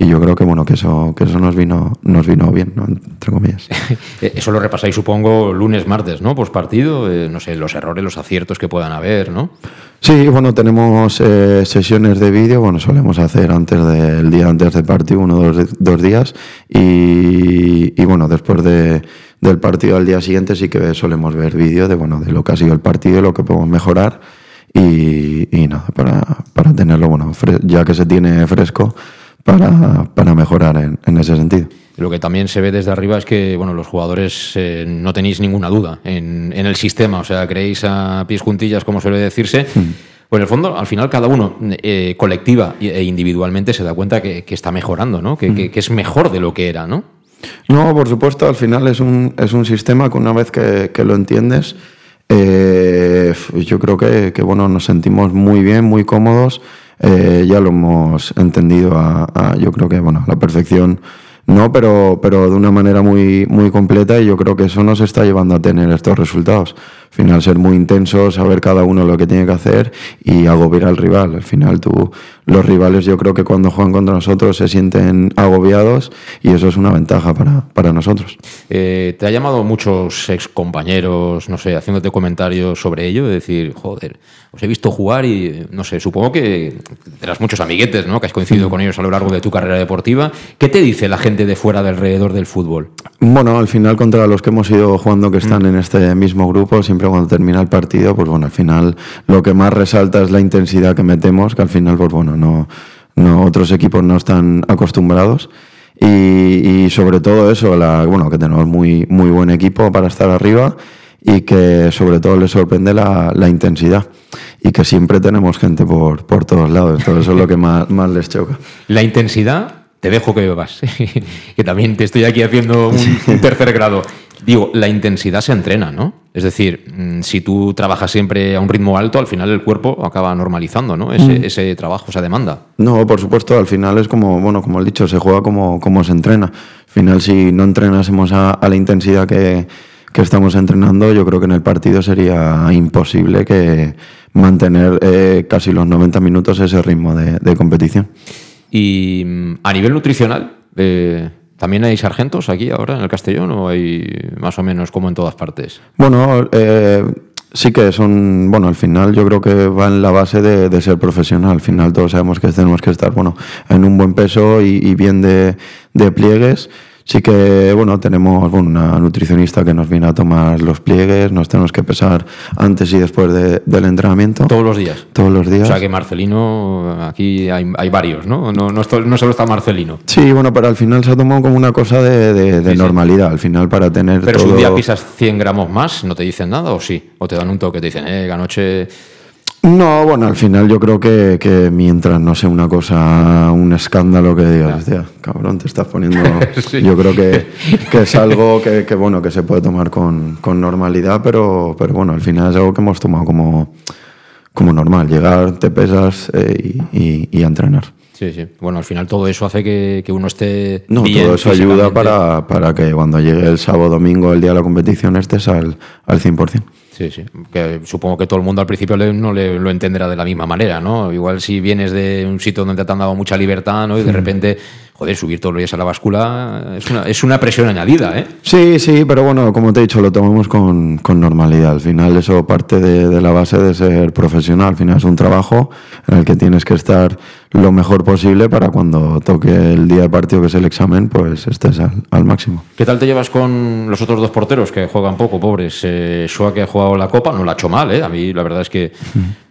Y yo creo que bueno que eso que eso nos vino nos vino bien, ¿no? entre comillas. eso lo repasáis supongo lunes, martes, ¿no? Post partido, eh, no sé, los errores, los aciertos que puedan haber, ¿no? Sí, bueno, tenemos eh, sesiones de vídeo, bueno, solemos hacer antes del día antes del partido, uno o dos, dos días, y, y bueno, después de, del partido al día siguiente sí que solemos ver vídeo de, bueno, de lo que ha sido el partido, lo que podemos mejorar, y, y nada, para, para tenerlo, bueno, ya que se tiene fresco, para, para mejorar en, en, ese sentido. Lo que también se ve desde arriba es que bueno, los jugadores eh, no tenéis ninguna duda en, en, el sistema, o sea, creéis a pies juntillas, como suele decirse. Mm. Pues en el fondo, al final, cada uno, eh, colectiva e individualmente, se da cuenta que, que está mejorando, ¿no? Que, mm. que, que, es mejor de lo que era, ¿no? No, por supuesto, al final es un, es un sistema que una vez que, que lo entiendes, eh, yo creo que, que bueno, nos sentimos muy bien, muy cómodos eh, ya lo hemos entendido a, yo creo que, bueno, a la perfección no, pero, pero de una manera muy, muy completa y yo creo que eso nos está llevando a tener estos resultados. Al final ser muy intenso, saber cada uno lo que tiene que hacer y agobiar al rival. Al final tú los rivales yo creo que cuando juegan contra nosotros se sienten agobiados y eso es una ventaja para, para nosotros. Eh, ¿Te ha llamado muchos ex compañeros, no sé, haciéndote comentarios sobre ello? De decir, joder, os he visto jugar y, no sé, supongo que tendrás muchos amiguetes, ¿no? Que has coincidido con ellos a lo largo de tu carrera deportiva. ¿Qué te dice la gente de fuera, de alrededor del fútbol? Bueno, al final contra los que hemos ido jugando que están en este mismo grupo, siempre cuando termina el partido, pues bueno, al final lo que más resalta es la intensidad que metemos, que al final, pues bueno, no, no otros equipos no están acostumbrados. Y, y sobre todo eso, la, bueno, que tenemos muy, muy buen equipo para estar arriba y que sobre todo les sorprende la, la intensidad y que siempre tenemos gente por, por todos lados. Entonces eso es lo que más, más les choca. La intensidad, te dejo que bebas, que también te estoy aquí haciendo un, un tercer grado. Digo, la intensidad se entrena, ¿no? Es decir, mm, si tú trabajas siempre a un ritmo alto, al final el cuerpo acaba normalizando, ¿no? Ese, ese trabajo, esa demanda. No, por supuesto, al final es como, bueno, como he dicho, se juega como, como se entrena. Al final, si no entrenásemos a, a la intensidad que, que estamos entrenando, yo creo que en el partido sería imposible que mantener eh, casi los 90 minutos ese ritmo de, de competición. Y mm, a nivel nutricional, eh, ¿también hay sargentos aquí ahora en el Castellón o hay más o menos como en todas partes? Bueno, eh, sí que son, bueno, al final yo creo que va en la base de, ser profesional. Al final todos sabemos que tenemos que estar, bueno, en un buen peso y, bien de pliegues. Sí que, bueno, tenemos bueno, una nutricionista que nos viene a tomar los pliegues, nos tenemos que pesar antes y después de- del entrenamiento. Todos los días. Todos los días. O sea que Marcelino, aquí hay, hay varios, ¿no? No, no, esto- no solo está Marcelino. Sí, bueno, pero al final se ha tomado como una cosa de, de- de Sí, sí. normalidad, al final para tener Pero si un día pisas 100 gramos más, ¿no te dicen nada o sí? ¿O te dan un toque? Te dicen, eh, anoche... No, bueno, al final yo creo que, que mientras no sea una cosa, un escándalo que digas, hostia, cabrón, te estás poniendo... Sí. Yo creo que, que es algo que, que, bueno, que se puede tomar con, con normalidad, pero, pero bueno, al final es algo que hemos tomado como, como normal. Llegar, te pesas eh, y, y- y a entrenar. Sí, sí. Bueno, al final todo eso hace que, que uno esté No, bien todo eso ayuda para, para que cuando llegue el sábado domingo, el día de la competición, estés al, al 100%. Sí, sí. Que supongo que todo el mundo al principio le- no le, lo entenderá de la misma manera, ¿no? Igual si vienes de un sitio donde te han dado mucha libertad, ¿no? Y de repente, joder, subir todos los días a la báscula es una, es una presión añadida, ¿eh? Sí, sí, pero bueno, como te he dicho, lo tomamos con, con normalidad. Al final eso parte de, de la base de ser profesional. Al final es un trabajo en el que tienes que estar lo mejor posible para cuando toque el día de partido, que es el examen, pues estés al, al máximo. ¿Qué tal te llevas con los otros dos porteros que juegan poco, pobres? Eh, Shua, que ha jugado la Copa, no la ha hecho mal, ¿eh? A mí la verdad es que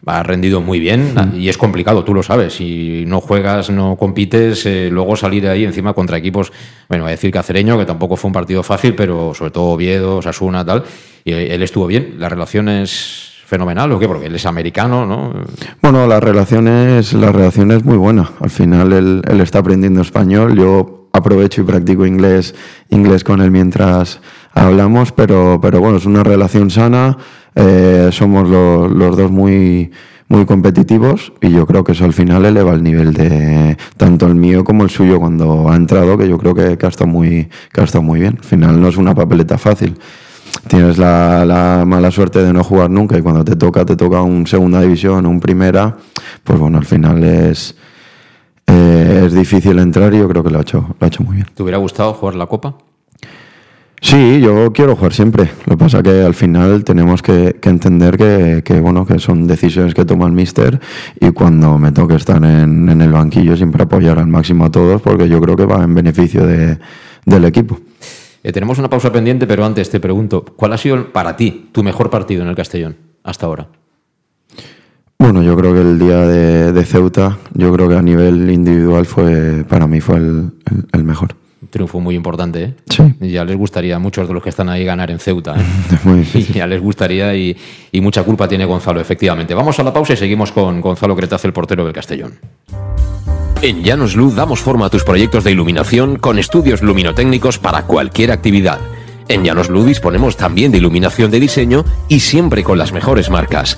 ha rendido muy bien y es complicado, tú lo sabes. Si no juegas, no compites, eh, luego salir de ahí encima contra equipos, bueno, voy a decir Cacereño, que tampoco fue un partido fácil, pero sobre todo Oviedo, Sasuna, tal, y eh, él estuvo bien. La relación es fenomenal, ¿o qué? Porque él es americano, ¿no? Bueno, la relación es, la relación es muy buena. Al final él, él está aprendiendo español, yo aprovecho y practico inglés, inglés con él mientras hablamos, pero, pero bueno, es una relación sana, eh, somos lo- los dos muy, muy competitivos y yo creo que eso al final eleva el nivel de tanto el mío como el suyo cuando ha entrado, que yo creo que, que muy, que ha estado muy bien. Al final no es una papeleta fácil tienes la, la mala suerte de no jugar nunca y cuando te toca, te toca un segunda división, un primera, pues bueno, al final es, eh, es difícil entrar y yo creo que lo ha hecho, lo ha hecho muy bien. ¿Te hubiera gustado jugar la Copa? Sí, yo quiero jugar siempre. Lo que pasa que al final tenemos que, que entender que, que, bueno, que son decisiones que toma el míster y cuando me toque estar en, en el banquillo siempre apoyar al máximo a todos porque yo creo que va en beneficio de- del equipo. Eh, tenemos una pausa pendiente, pero antes te pregunto, ¿cuál ha sido para ti tu mejor partido en el Castellón hasta ahora? Bueno, yo creo que el día de, Ceuta, yo creo que a nivel individual fue, para mí fue el mejor. Un triunfo muy importante, ¿eh? Sí. Ya les gustaría a muchos de los que están ahí ganar en Ceuta, ¿eh? Muy Y difícil. ya les gustaría y, y mucha culpa tiene Gonzalo, efectivamente. Vamos a la pausa y seguimos con Gonzalo Cretaz, el portero del Castellón. En Llanos Luz damos forma a tus proyectos de iluminación con estudios luminotécnicos para cualquier actividad. En Llanos Luz disponemos también de iluminación de diseño y siempre con las mejores marcas.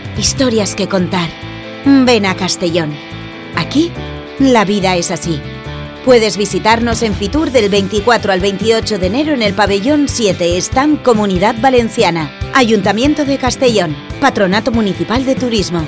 historias que contar, ven a Castellón. Aquí, la vida es así. Puedes visitarnos en Fitur del 24 al 28 de enero en el pabellón 7, Stand Comunidad Valenciana, Ayuntamiento de Castellón, Patronato Municipal de Turismo.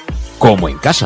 como en casa.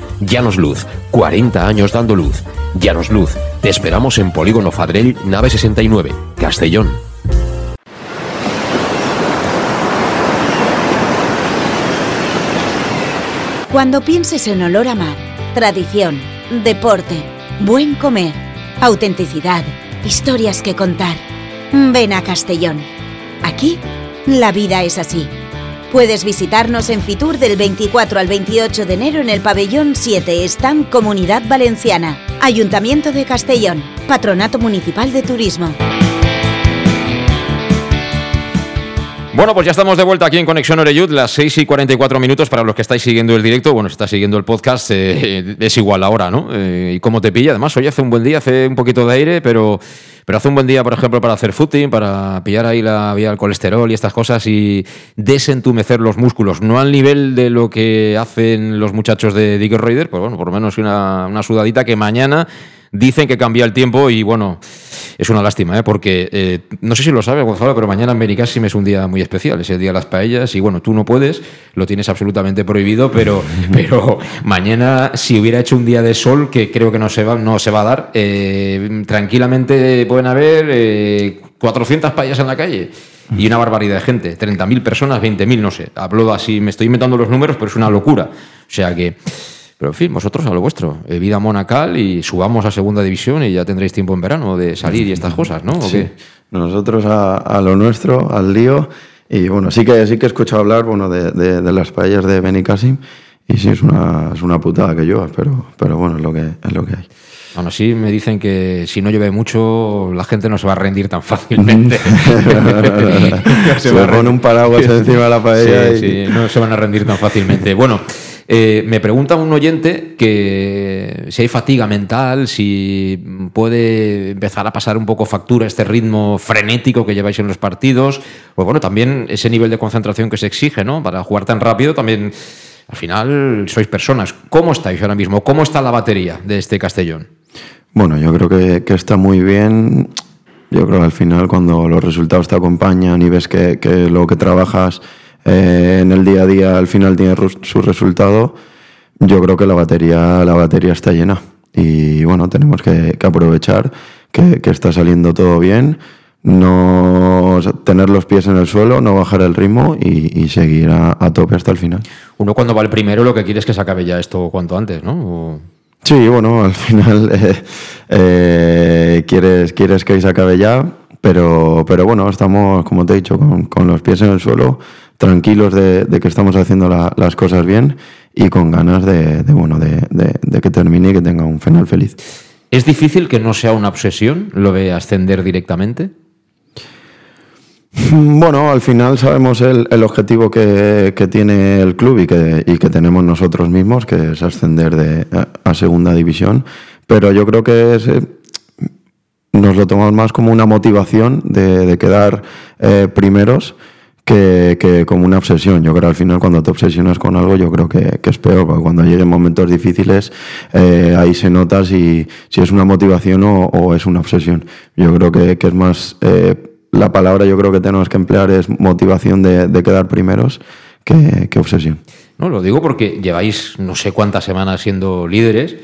Llanos Luz, 40 años dando luz. Llanos Luz, te esperamos en Polígono Fadrell, nave 69, Castellón. Cuando pienses en olor a mar, tradición, deporte, buen comer, autenticidad, historias que contar, ven a Castellón. Aquí, la vida es así. Puedes visitarnos en Fitur del 24 al 28 de enero en el pabellón 7, Stand Comunidad Valenciana, Ayuntamiento de Castellón, Patronato Municipal de Turismo. Bueno, pues ya estamos de vuelta aquí en Conexión Oreyud, las 6 y 44 minutos para los que estáis siguiendo el directo. Bueno, si estás siguiendo el podcast, eh, es igual ahora, ¿no? Eh, y cómo te pilla. Además, hoy hace un buen día, hace un poquito de aire, pero, pero hace un buen día, por ejemplo, para hacer footing, para pillar ahí la vía del colesterol y estas cosas y desentumecer los músculos. No al nivel de lo que hacen los muchachos de Digger Raider, pues bueno, por lo menos una, una sudadita que mañana dicen que cambia el tiempo y bueno, es una lástima, ¿eh? porque eh, no sé si lo sabes, Gonzalo, pero mañana en Benicassim es un día muy especial, es el día de las paellas y bueno, tú no puedes, lo tienes absolutamente prohibido, pero, pero mañana si hubiera hecho un día de sol, que creo que no se va, no se va a dar, eh, tranquilamente pueden haber 400 paellas en la calle y una barbaridad de gente, 30.000 personas, 20.000, no sé, hablo así, me estoy inventando los números, pero es una locura. O sea que... Pero en fin, vosotros a lo vuestro. Eh, vida monacal y subamos a segunda división y ya tendréis tiempo en verano de salir y estas cosas, ¿no? sí. Nosotros a, lo nuestro, al lío. Y bueno, sí que sí que he escuchado hablar bueno, de, de, las paellas de Benicassim. Y sí, es una, es una putada que llueva, pero, pero bueno, es lo que, es lo que hay. Aún así me dicen que si no llueve mucho, la gente no se va a rendir tan fácilmente. se, le pone un paraguas encima de la paella. Sí, y... sí, no se van a rendir tan fácilmente. Bueno, eh, me pregunta un oyente que si hay fatiga mental, si puede empezar a pasar un poco factura este ritmo frenético que lleváis en los partidos, pues bueno, también ese nivel de concentración que se exige, ¿no? Para jugar tan rápido también, al final, sois personas. ¿Cómo estáis ahora mismo? ¿Cómo está la batería de este Castellón? Bueno, yo creo que, está muy bien. Yo creo que al final cuando los resultados te acompañan y ves que, que lo que trabajas eh, en el día a día al final tiene su resultado, yo creo que la batería, la batería está llena. Y bueno, tenemos que, aprovechar que, está saliendo todo bien, no tener los pies en el suelo, no bajar el ritmo y, seguir a, tope hasta el final. Uno cuando va el primero lo que quiere es que se acabe ya esto cuanto antes, ¿no? Sí, bueno, al final eh, eh, quieres, quieres que se acabe ya, pero, pero bueno, estamos, como te he dicho, con, con los pies en el suelo tranquilos de, que estamos haciendo las cosas bien y con ganas de, bueno, de, que termine y que tenga un final feliz. ¿Es difícil que no sea una obsesión lo de ascender directamente? Bueno, al final sabemos el, objetivo que, tiene el club y que, y que, tenemos nosotros mismos, que es ascender de, a, segunda división, pero yo creo que eh, nos lo tomamos más como una motivación de, quedar eh, primeros que, como una obsesión. Yo creo que al final cuando te obsesionas con algo, yo creo que, es peor, porque cuando lleguen momentos difíciles, eh, ahí se nota si, si, es una motivación o, es una obsesión. Yo creo que, es más, eh, la palabra yo creo que tenemos que emplear es motivación de, quedar primeros que, que obsesión. No, lo digo porque lleváis no sé cuántas semanas siendo líderes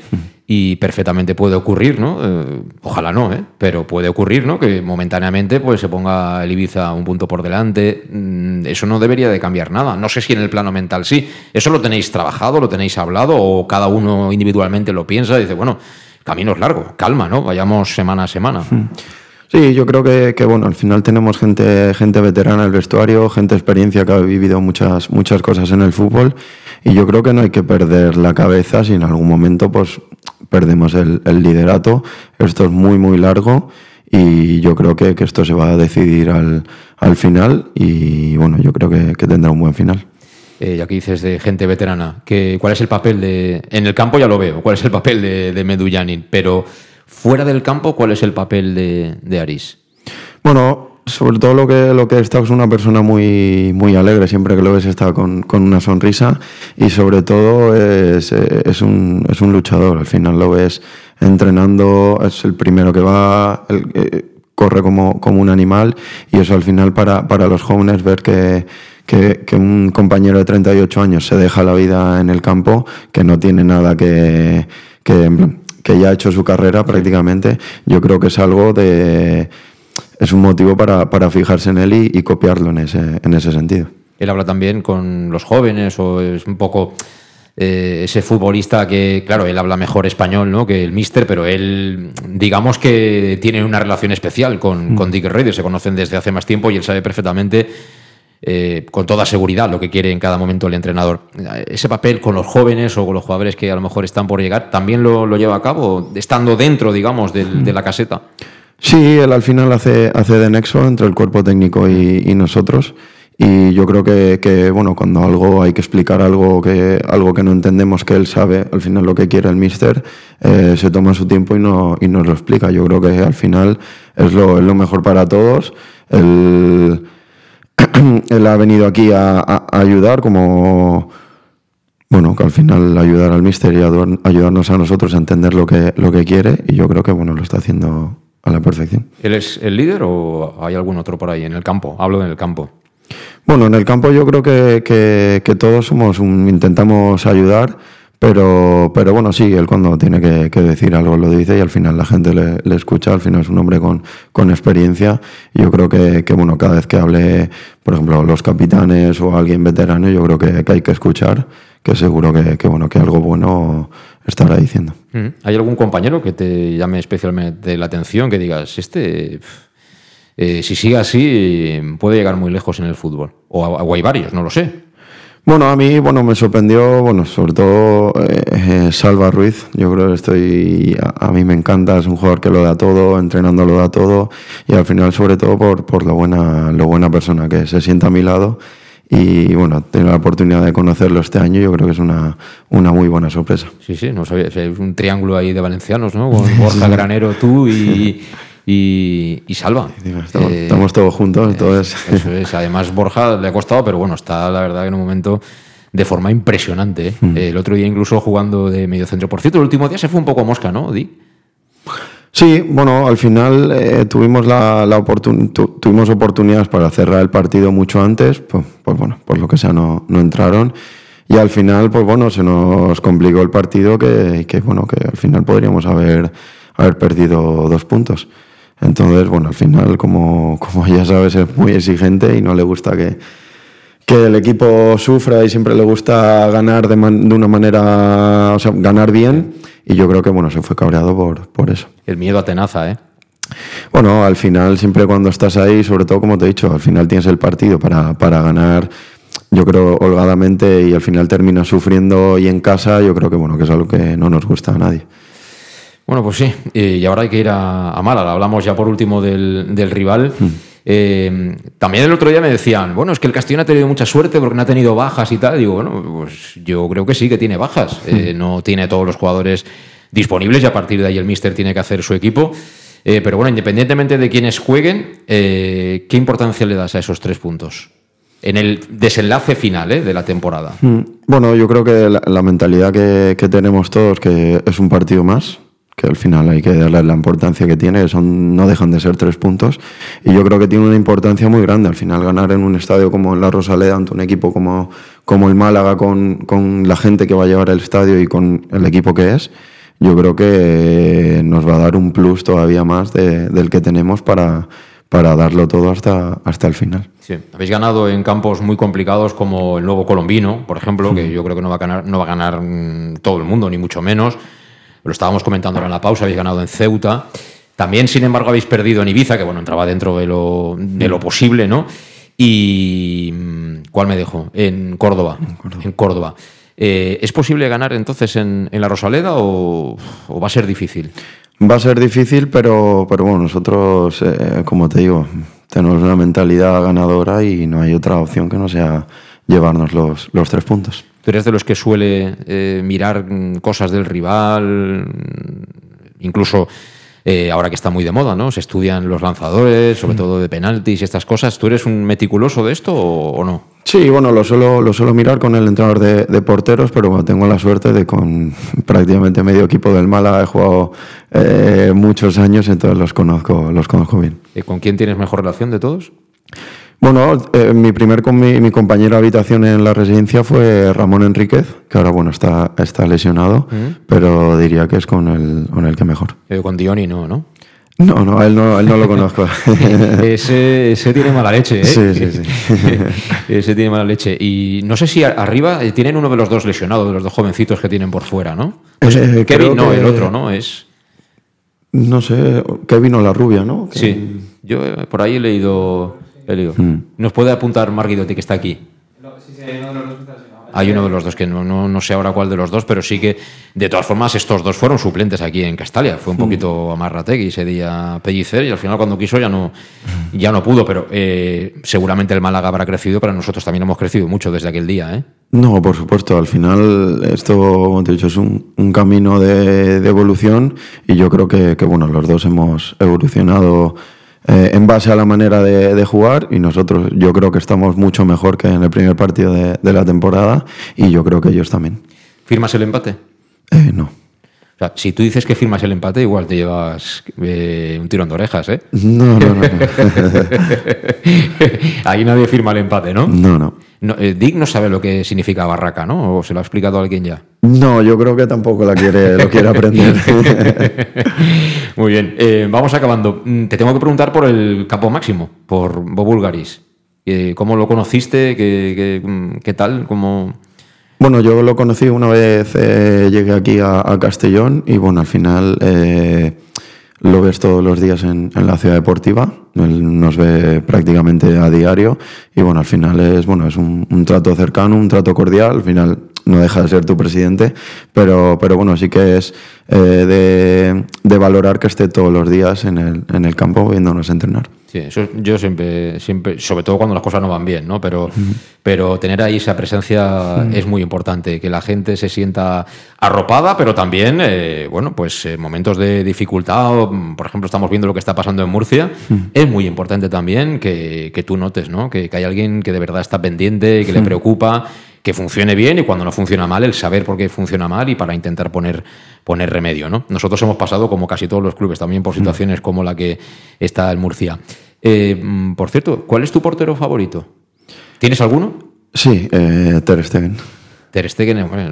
y perfectamente puede ocurrir, ¿no? Eh, ojalá no, ¿eh? Pero puede ocurrir, ¿no? Que momentáneamente pues, se ponga el Ibiza un punto por delante. Mm, eso no debería de cambiar nada. No sé si en el plano mental sí. ¿Eso lo tenéis trabajado, lo tenéis hablado o cada uno individualmente lo piensa dice, bueno, camino es largo, calma, ¿no? Vayamos semana a semana. Hmm. Sí, yo creo que, que, bueno, al final tenemos gente, gente veterana en el vestuario, gente experiencia que ha vivido muchas, muchas cosas en el fútbol y yo creo que no hay que perder la cabeza si en algún momento pues perdemos el, liderato. Esto es muy, muy largo y yo creo que, esto se va a decidir al, final y bueno, yo creo que, tendrá un buen final. Eh, ya que dices de gente veterana, que, ¿cuál es el papel de... En el campo ya lo veo, ¿cuál es el papel de, de Medullanin? Pero fuera del campo, ¿cuál es el papel de, de Aris? Bueno, sobre todo lo que, lo que está es una persona muy, muy alegre, siempre que lo ves está con, una sonrisa y sobre todo es, es, un, es un luchador, al final lo ves entrenando, es el primero que va, eh, corre como, como un animal y eso al final para, para los jóvenes ver que, que, que, un compañero de 38 años se deja la vida en el campo, que no tiene nada que, que, que ya ha hecho su carrera prácticamente, yo creo que es algo de es un motivo para, para fijarse en él y, copiarlo en ese, en ese sentido. Él habla también con los jóvenes o es un poco eh, ese futbolista que, claro, él habla mejor español ¿no? que el míster, pero él, digamos que tiene una relación especial con, mm. con Dick Reyes, se conocen desde hace más tiempo y él sabe perfectamente, eh, con toda seguridad, lo que quiere en cada momento el entrenador. Ese papel con los jóvenes o con los jugadores que a lo mejor están por llegar, ¿también lo, lo lleva a cabo, estando dentro, digamos, de la caseta? Sí, él al final hace, hace de nexo entre el cuerpo técnico y, nosotros. y yo creo que, que, bueno, cuando algo hay que explicar algo que, algo que no entendemos que él sabe, al final lo que quiere el mister, eh, se toma su tiempo y, no, y nos lo explica. Yo creo que al final es lo, es lo mejor para todos. Él, él ha venido aquí a, ayudar como, bueno, que al final ayudar al mister y ayudar- ayudarnos a nosotros a entender lo que, lo que quiere y yo creo que, bueno, lo está haciendo a la perfección. ¿Él es el líder o hay algún otro por ahí en el campo? Hablo en el campo. Bueno, en el campo yo creo que, que- que todos somos un- intentamos ayudar, pero, pero bueno, sí, él cuando tiene que, que decir algo lo dice y al final la gente le, le escucha, al final es un hombre con, con experiencia y yo creo que, que, bueno, cada vez que hable, por ejemplo, los capitanes o alguien veterano, yo creo que, que hay que escuchar, que seguro que, que, bueno, que algo bueno estará diciendo. Mm. ¿Hay algún compañero que te llame especialmente la atención, que digas, este, eh, si sigue así, puede llegar muy lejos en el fútbol? O, o hay varios, no lo sé. Bueno, a mí, bueno, me sorprendió, bueno, sobre todo eh, eh, Salva Ruiz. Yo creo que estoy, a, a mí me encanta, es un jugador que lo da todo, entrenando lo da todo y al final, sobre todo por, por lo buena, lo buena persona que se sienta a mi lado y bueno, tener la oportunidad de conocerlo este año, yo creo que es una, una muy buena sorpresa. Sí, sí, no sabía. hay un triángulo ahí de valencianos, ¿no? Con Borja Granero, tú y, y, y Salva. Estamos, Eh, estamos todos juntos, entonces. Eso es. Además, Borja le ha costado, pero bueno, está la verdad en un momento de forma impresionante. ¿eh? Mm. El otro día incluso jugando de medio centro. Por cierto, el último día se fue un poco mosca, ¿no, Di? Sí, bueno, al final eh, tuvimos la, la oportun- tu- tuvimos oportunidades para cerrar el partido mucho antes, pues, pues bueno, por lo que sea no, no entraron y al final, pues bueno, se nos complicó el partido que, que bueno, que al final podríamos haber, haber perdido dos puntos. Entonces, bueno, al final, como, como ya sabes, es muy exigente y no le gusta que, que el equipo sufra y siempre le gusta ganar de, man- de una manera, o sea, ganar bien. Y yo creo que, bueno, se fue cabreado por, por eso. El miedo atenaza, ¿eh? Bueno, al final, siempre cuando estás ahí, sobre todo como te he dicho, al final tienes el partido para, para ganar, yo creo, holgadamente y al final terminas sufriendo y en casa, yo creo que, bueno, que es algo que no nos gusta a nadie. Bueno, pues sí, y ahora hay que ir a, a Málaga. Hablamos ya por último del, del rival. Eh, también el otro día me decían, bueno, es que el Castellón ha tenido mucha suerte porque no ha tenido bajas y tal. Digo, bueno, pues yo creo que sí que tiene bajas. Eh, no tiene todos los jugadores disponibles y a partir de ahí el míster tiene que hacer su equipo. Eh, pero bueno, independientemente de quienes jueguen, eh, ¿qué importancia le das a esos tres puntos? En el desenlace final eh, de la temporada. Mm, Bueno, yo creo que la, mentalidad que, que tenemos todos, que es un partido más, que al final hay que darle la importancia que tiene, son, no dejan de ser tres puntos, y yo creo que tiene una importancia muy grande. Al final ganar en un estadio como en la Rosaleda, ante un equipo como, como el Málaga, con, con la gente que va a llevar el estadio y con el equipo que es, yo creo que nos va a dar un plus todavía más de- del que tenemos para, para darlo todo hasta, hasta el final. Sí, habéis ganado en campos muy complicados como el nuevo colombino, por ejemplo, que yo creo que no va a ganar, no va a ganar mm, todo el mundo, ni mucho menos. Lo estábamos comentando ahora en la pausa, habéis ganado en Ceuta. También, sin embargo, habéis perdido en Ibiza, que bueno, entraba dentro de lo, de lo posible, ¿no? Y. mm, ¿Cuál me dejo? En Córdoba. En Córdoba. Eh, ¿Es posible ganar entonces en, en la Rosaleda o, o va a ser difícil? Va a ser difícil, pero, pero bueno, nosotros, eh, como te digo, tenemos una mentalidad ganadora y no hay otra opción que no sea llevarnos los, los tres puntos. ¿Tú eres de los que suele eh, mirar mm, cosas del rival? mm, Incluso eh, ahora que está muy de moda, ¿no? Se estudian los lanzadores, sobre todo de penaltis y estas cosas. ¿Tú eres un meticuloso de esto o, o no? Sí, bueno, lo suelo, lo suelo mirar con el entrenador de, de porteros, pero bueno, tengo la suerte de con prácticamente medio equipo del Málaga he jugado eh, muchos años, entonces los conozco, los conozco bien. Eh, ¿Con quién tienes mejor relación de todos? Bueno, eh, mi primer con mi, mi compañero de habitación en la residencia fue Ramón Enríquez, que ahora bueno está, está lesionado, pero diría que es con el, con el que mejor. Con Dioni no, ¿no? No, no, a él no, a él no lo conozco. ese, ese tiene mala leche, ¿eh? Sí, sí, sí. ese tiene mala leche. Y no sé si arriba eh, tienen uno de los dos lesionados, de los dos jovencitos que tienen por fuera, ¿no? Pues Eh, Kevin, creo no, que- el otro, ¿no? Es... No sé, Kevin o la rubia, ¿no? Que- Sí, yo eh, por ahí he leído. he leído. Mm. Nos puede apuntar Marguidotti, que está aquí. Hay uno de los dos que no, no, no, sé ahora cuál de los dos, pero sí que de todas formas estos dos fueron suplentes aquí en Castalia. Fue un mm. poquito amarrategui ese día Pellicer y al final cuando quiso ya no, ya no pudo, pero eh, seguramente el Málaga habrá crecido, pero nosotros también hemos crecido mucho desde aquel día. ¿eh? No, por supuesto. Al final esto, te he dicho, es un, un camino de, de, evolución y yo creo que, que, bueno, los dos hemos evolucionado eh, en base a la manera de, jugar y nosotros yo creo que estamos mucho mejor que en el primer partido de, la temporada y yo creo que ellos también. ¿Firmas el empate? Eh, no. O sea, si tú dices que firmas el empate, igual te llevas eh, un tirón de orejas, ¿eh? No, no, no. Ahí nadie firma el empate, ¿no? No, no. No eh, Dick no sabe lo que significa barraca, ¿no? ¿O se lo ha explicado a alguien ya? No, yo creo que tampoco la quiere, lo quiere aprender. Muy bien, eh, vamos acabando. Mm, te tengo que preguntar por el capo máximo, por Bobulgaris. ¿Cómo lo conociste? ¿Qué, qué, mm, qué tal? ¿Cómo...? Bueno, yo lo conocí una vez, eh, llegué aquí a, Castellón y bueno, al final eh, lo ves todos los días en, la ciudad deportiva, él nos ve prácticamente a diario y bueno, al final es, bueno, es un, trato cercano, un trato cordial, al final no deja de ser tu presidente, pero, pero bueno, sí que es eh, de, de, valorar que esté todos los días en el, en el campo viéndonos entrenar. Sí, eso yo siempre, siempre, sobre todo cuando las cosas no van bien, ¿no? Pero, pero tener ahí esa presencia es muy importante, que la gente se sienta arropada, pero también, eh, bueno, pues en momentos de dificultad, por ejemplo, estamos viendo lo que está pasando en Murcia, es muy importante también que, que tú notes, ¿no? Que, que, hay alguien que de verdad está pendiente, que le preocupa que funcione bien y cuando no funciona mal, el saber por qué funciona mal y para intentar poner, poner remedio. ¿no? Nosotros hemos pasado, como casi todos los clubes, también por mm. situaciones como la que está el Murcia. Eh, mm, por cierto, ¿cuál es tu portero favorito? ¿Tienes alguno? Sí, eh, Ter Stegen. Ter Stegen, bueno,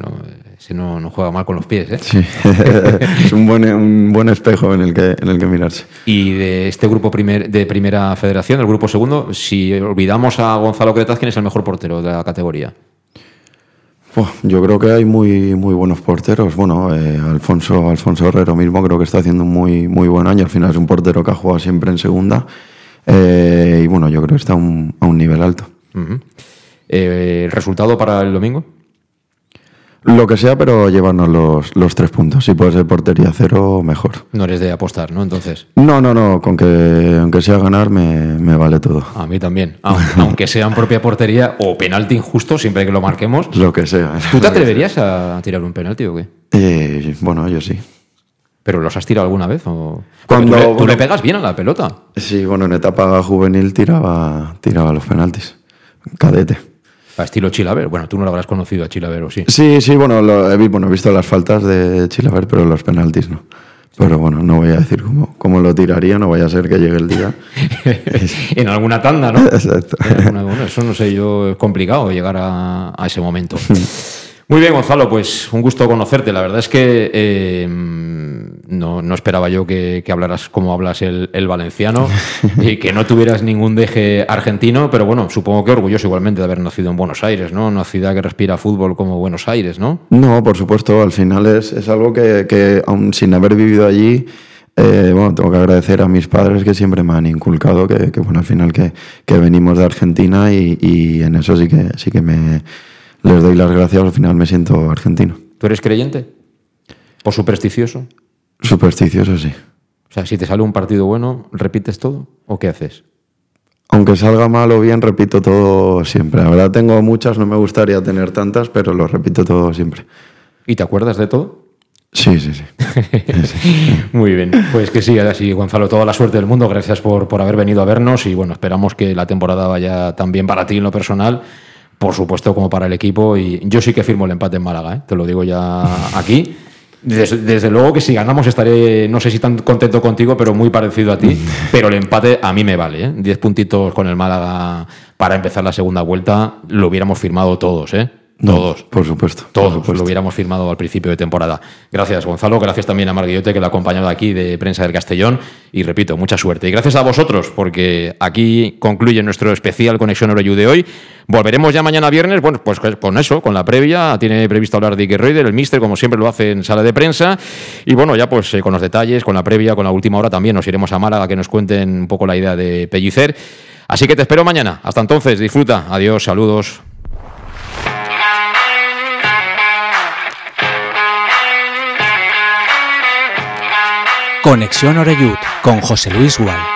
no, no, juega mal con los pies, ¿eh? Sí, es un buen, un buen espejo en el, que, en el que mirarse. Y de este grupo primer, de primera federación, el grupo segundo, si olvidamos a Gonzalo Cretaz, ¿quién es el mejor portero de la categoría? Yo creo que hay muy, muy buenos porteros. Bueno, eh, Alfonso, Alfonso Herrero mismo creo que está haciendo un muy, muy buen año. Al final es un portero que ha jugado siempre en segunda. Eh, y bueno, yo creo que está a un, nivel alto. Eh, ¿El resultado para el domingo? Lo que sea, pero llevarnos los, los, tres puntos. Si puede ser portería cero, mejor. No eres de apostar, ¿no? Entonces. No, no, no. Con que aunque sea ganar, me, me vale todo. A mí también. Aunque sea en propia portería o penalti injusto, siempre que lo marquemos. Lo que sea. ¿Tú te atreverías a tirar un penalti o qué? Eh, bueno, yo sí. ¿Pero los has tirado alguna vez? O... Cuando, tú, le, pegas bien a la pelota. Sí, bueno, en etapa juvenil tiraba, tiraba los penaltis. Cadete. A estilo Chilaver. Bueno, tú no lo habrás conocido a Chilaver, ¿o sí? Sí, sí, bueno, he, bueno, he visto las faltas de Chilaver, pero los penaltis no. Pero bueno, no voy a decir cómo, cómo lo tiraría, no vaya a ser que llegue el día. en alguna tanda, ¿no? Exacto. bueno, eso no sé yo, es complicado llegar a, a ese momento. Muy bien, Gonzalo, pues un gusto conocerte. La verdad es que eh, no, no, esperaba yo que, hablaras como hablas el, valenciano y que no tuvieras ningún deje argentino, pero bueno, supongo que orgulloso igualmente de haber nacido en Buenos Aires, ¿no? Una ciudad que respira fútbol como Buenos Aires, ¿no? No, por supuesto, al final es, es algo que, que, aun sin haber vivido allí, eh, bueno, tengo que agradecer a mis padres que siempre me han inculcado que, que bueno, al final que, que venimos de Argentina y, y en eso sí que, sí que me les doy las gracias, al final me siento argentino. ¿Tú eres creyente? ¿O supersticioso? Supersticioso, sí. O sea, si te sale un partido bueno, ¿repites todo o qué haces? Aunque salga mal o bien, repito todo siempre. La verdad tengo muchas, no me gustaría tener tantas, pero lo repito todo siempre. ¿Y te acuerdas de todo? Sí, sí, sí. Muy bien, pues que sí, así Gonzalo, toda la suerte del mundo, gracias por, por haber venido a vernos y bueno, esperamos que la temporada vaya también para ti en lo personal por supuesto, como para el equipo. Y yo sí que firmo el empate en Málaga, ¿eh? te lo digo ya aquí. Desde, luego que si ganamos estaré, no sé si tan contento contigo, pero muy parecido a ti. Pero el empate a mí me vale. ¿eh? Diez puntitos con el Málaga para empezar la segunda vuelta, lo hubiéramos firmado todos. ¿eh? Todos. por supuesto. Todos lo hubiéramos firmado al principio de temporada. Gracias, Gonzalo. Gracias también a Marguillote, que lo ha acompañado aquí de Prensa del Castellón. Y repito, mucha suerte. Y gracias a vosotros, porque aquí concluye nuestro especial Conexión Oroyu de hoy. Volveremos ya mañana viernes, bueno, pues con eso, con la previa, tiene previsto hablar de Ike Reuter, el míster, como siempre lo hace en sala de prensa, y bueno, ya pues eh, con los detalles, con la previa, con la última hora también nos iremos a Málaga que nos cuenten un poco la idea de Pellicer. Así que te espero mañana. Hasta entonces, disfruta. Adiós, saludos. Conexión Oreyud con José Luis Gual.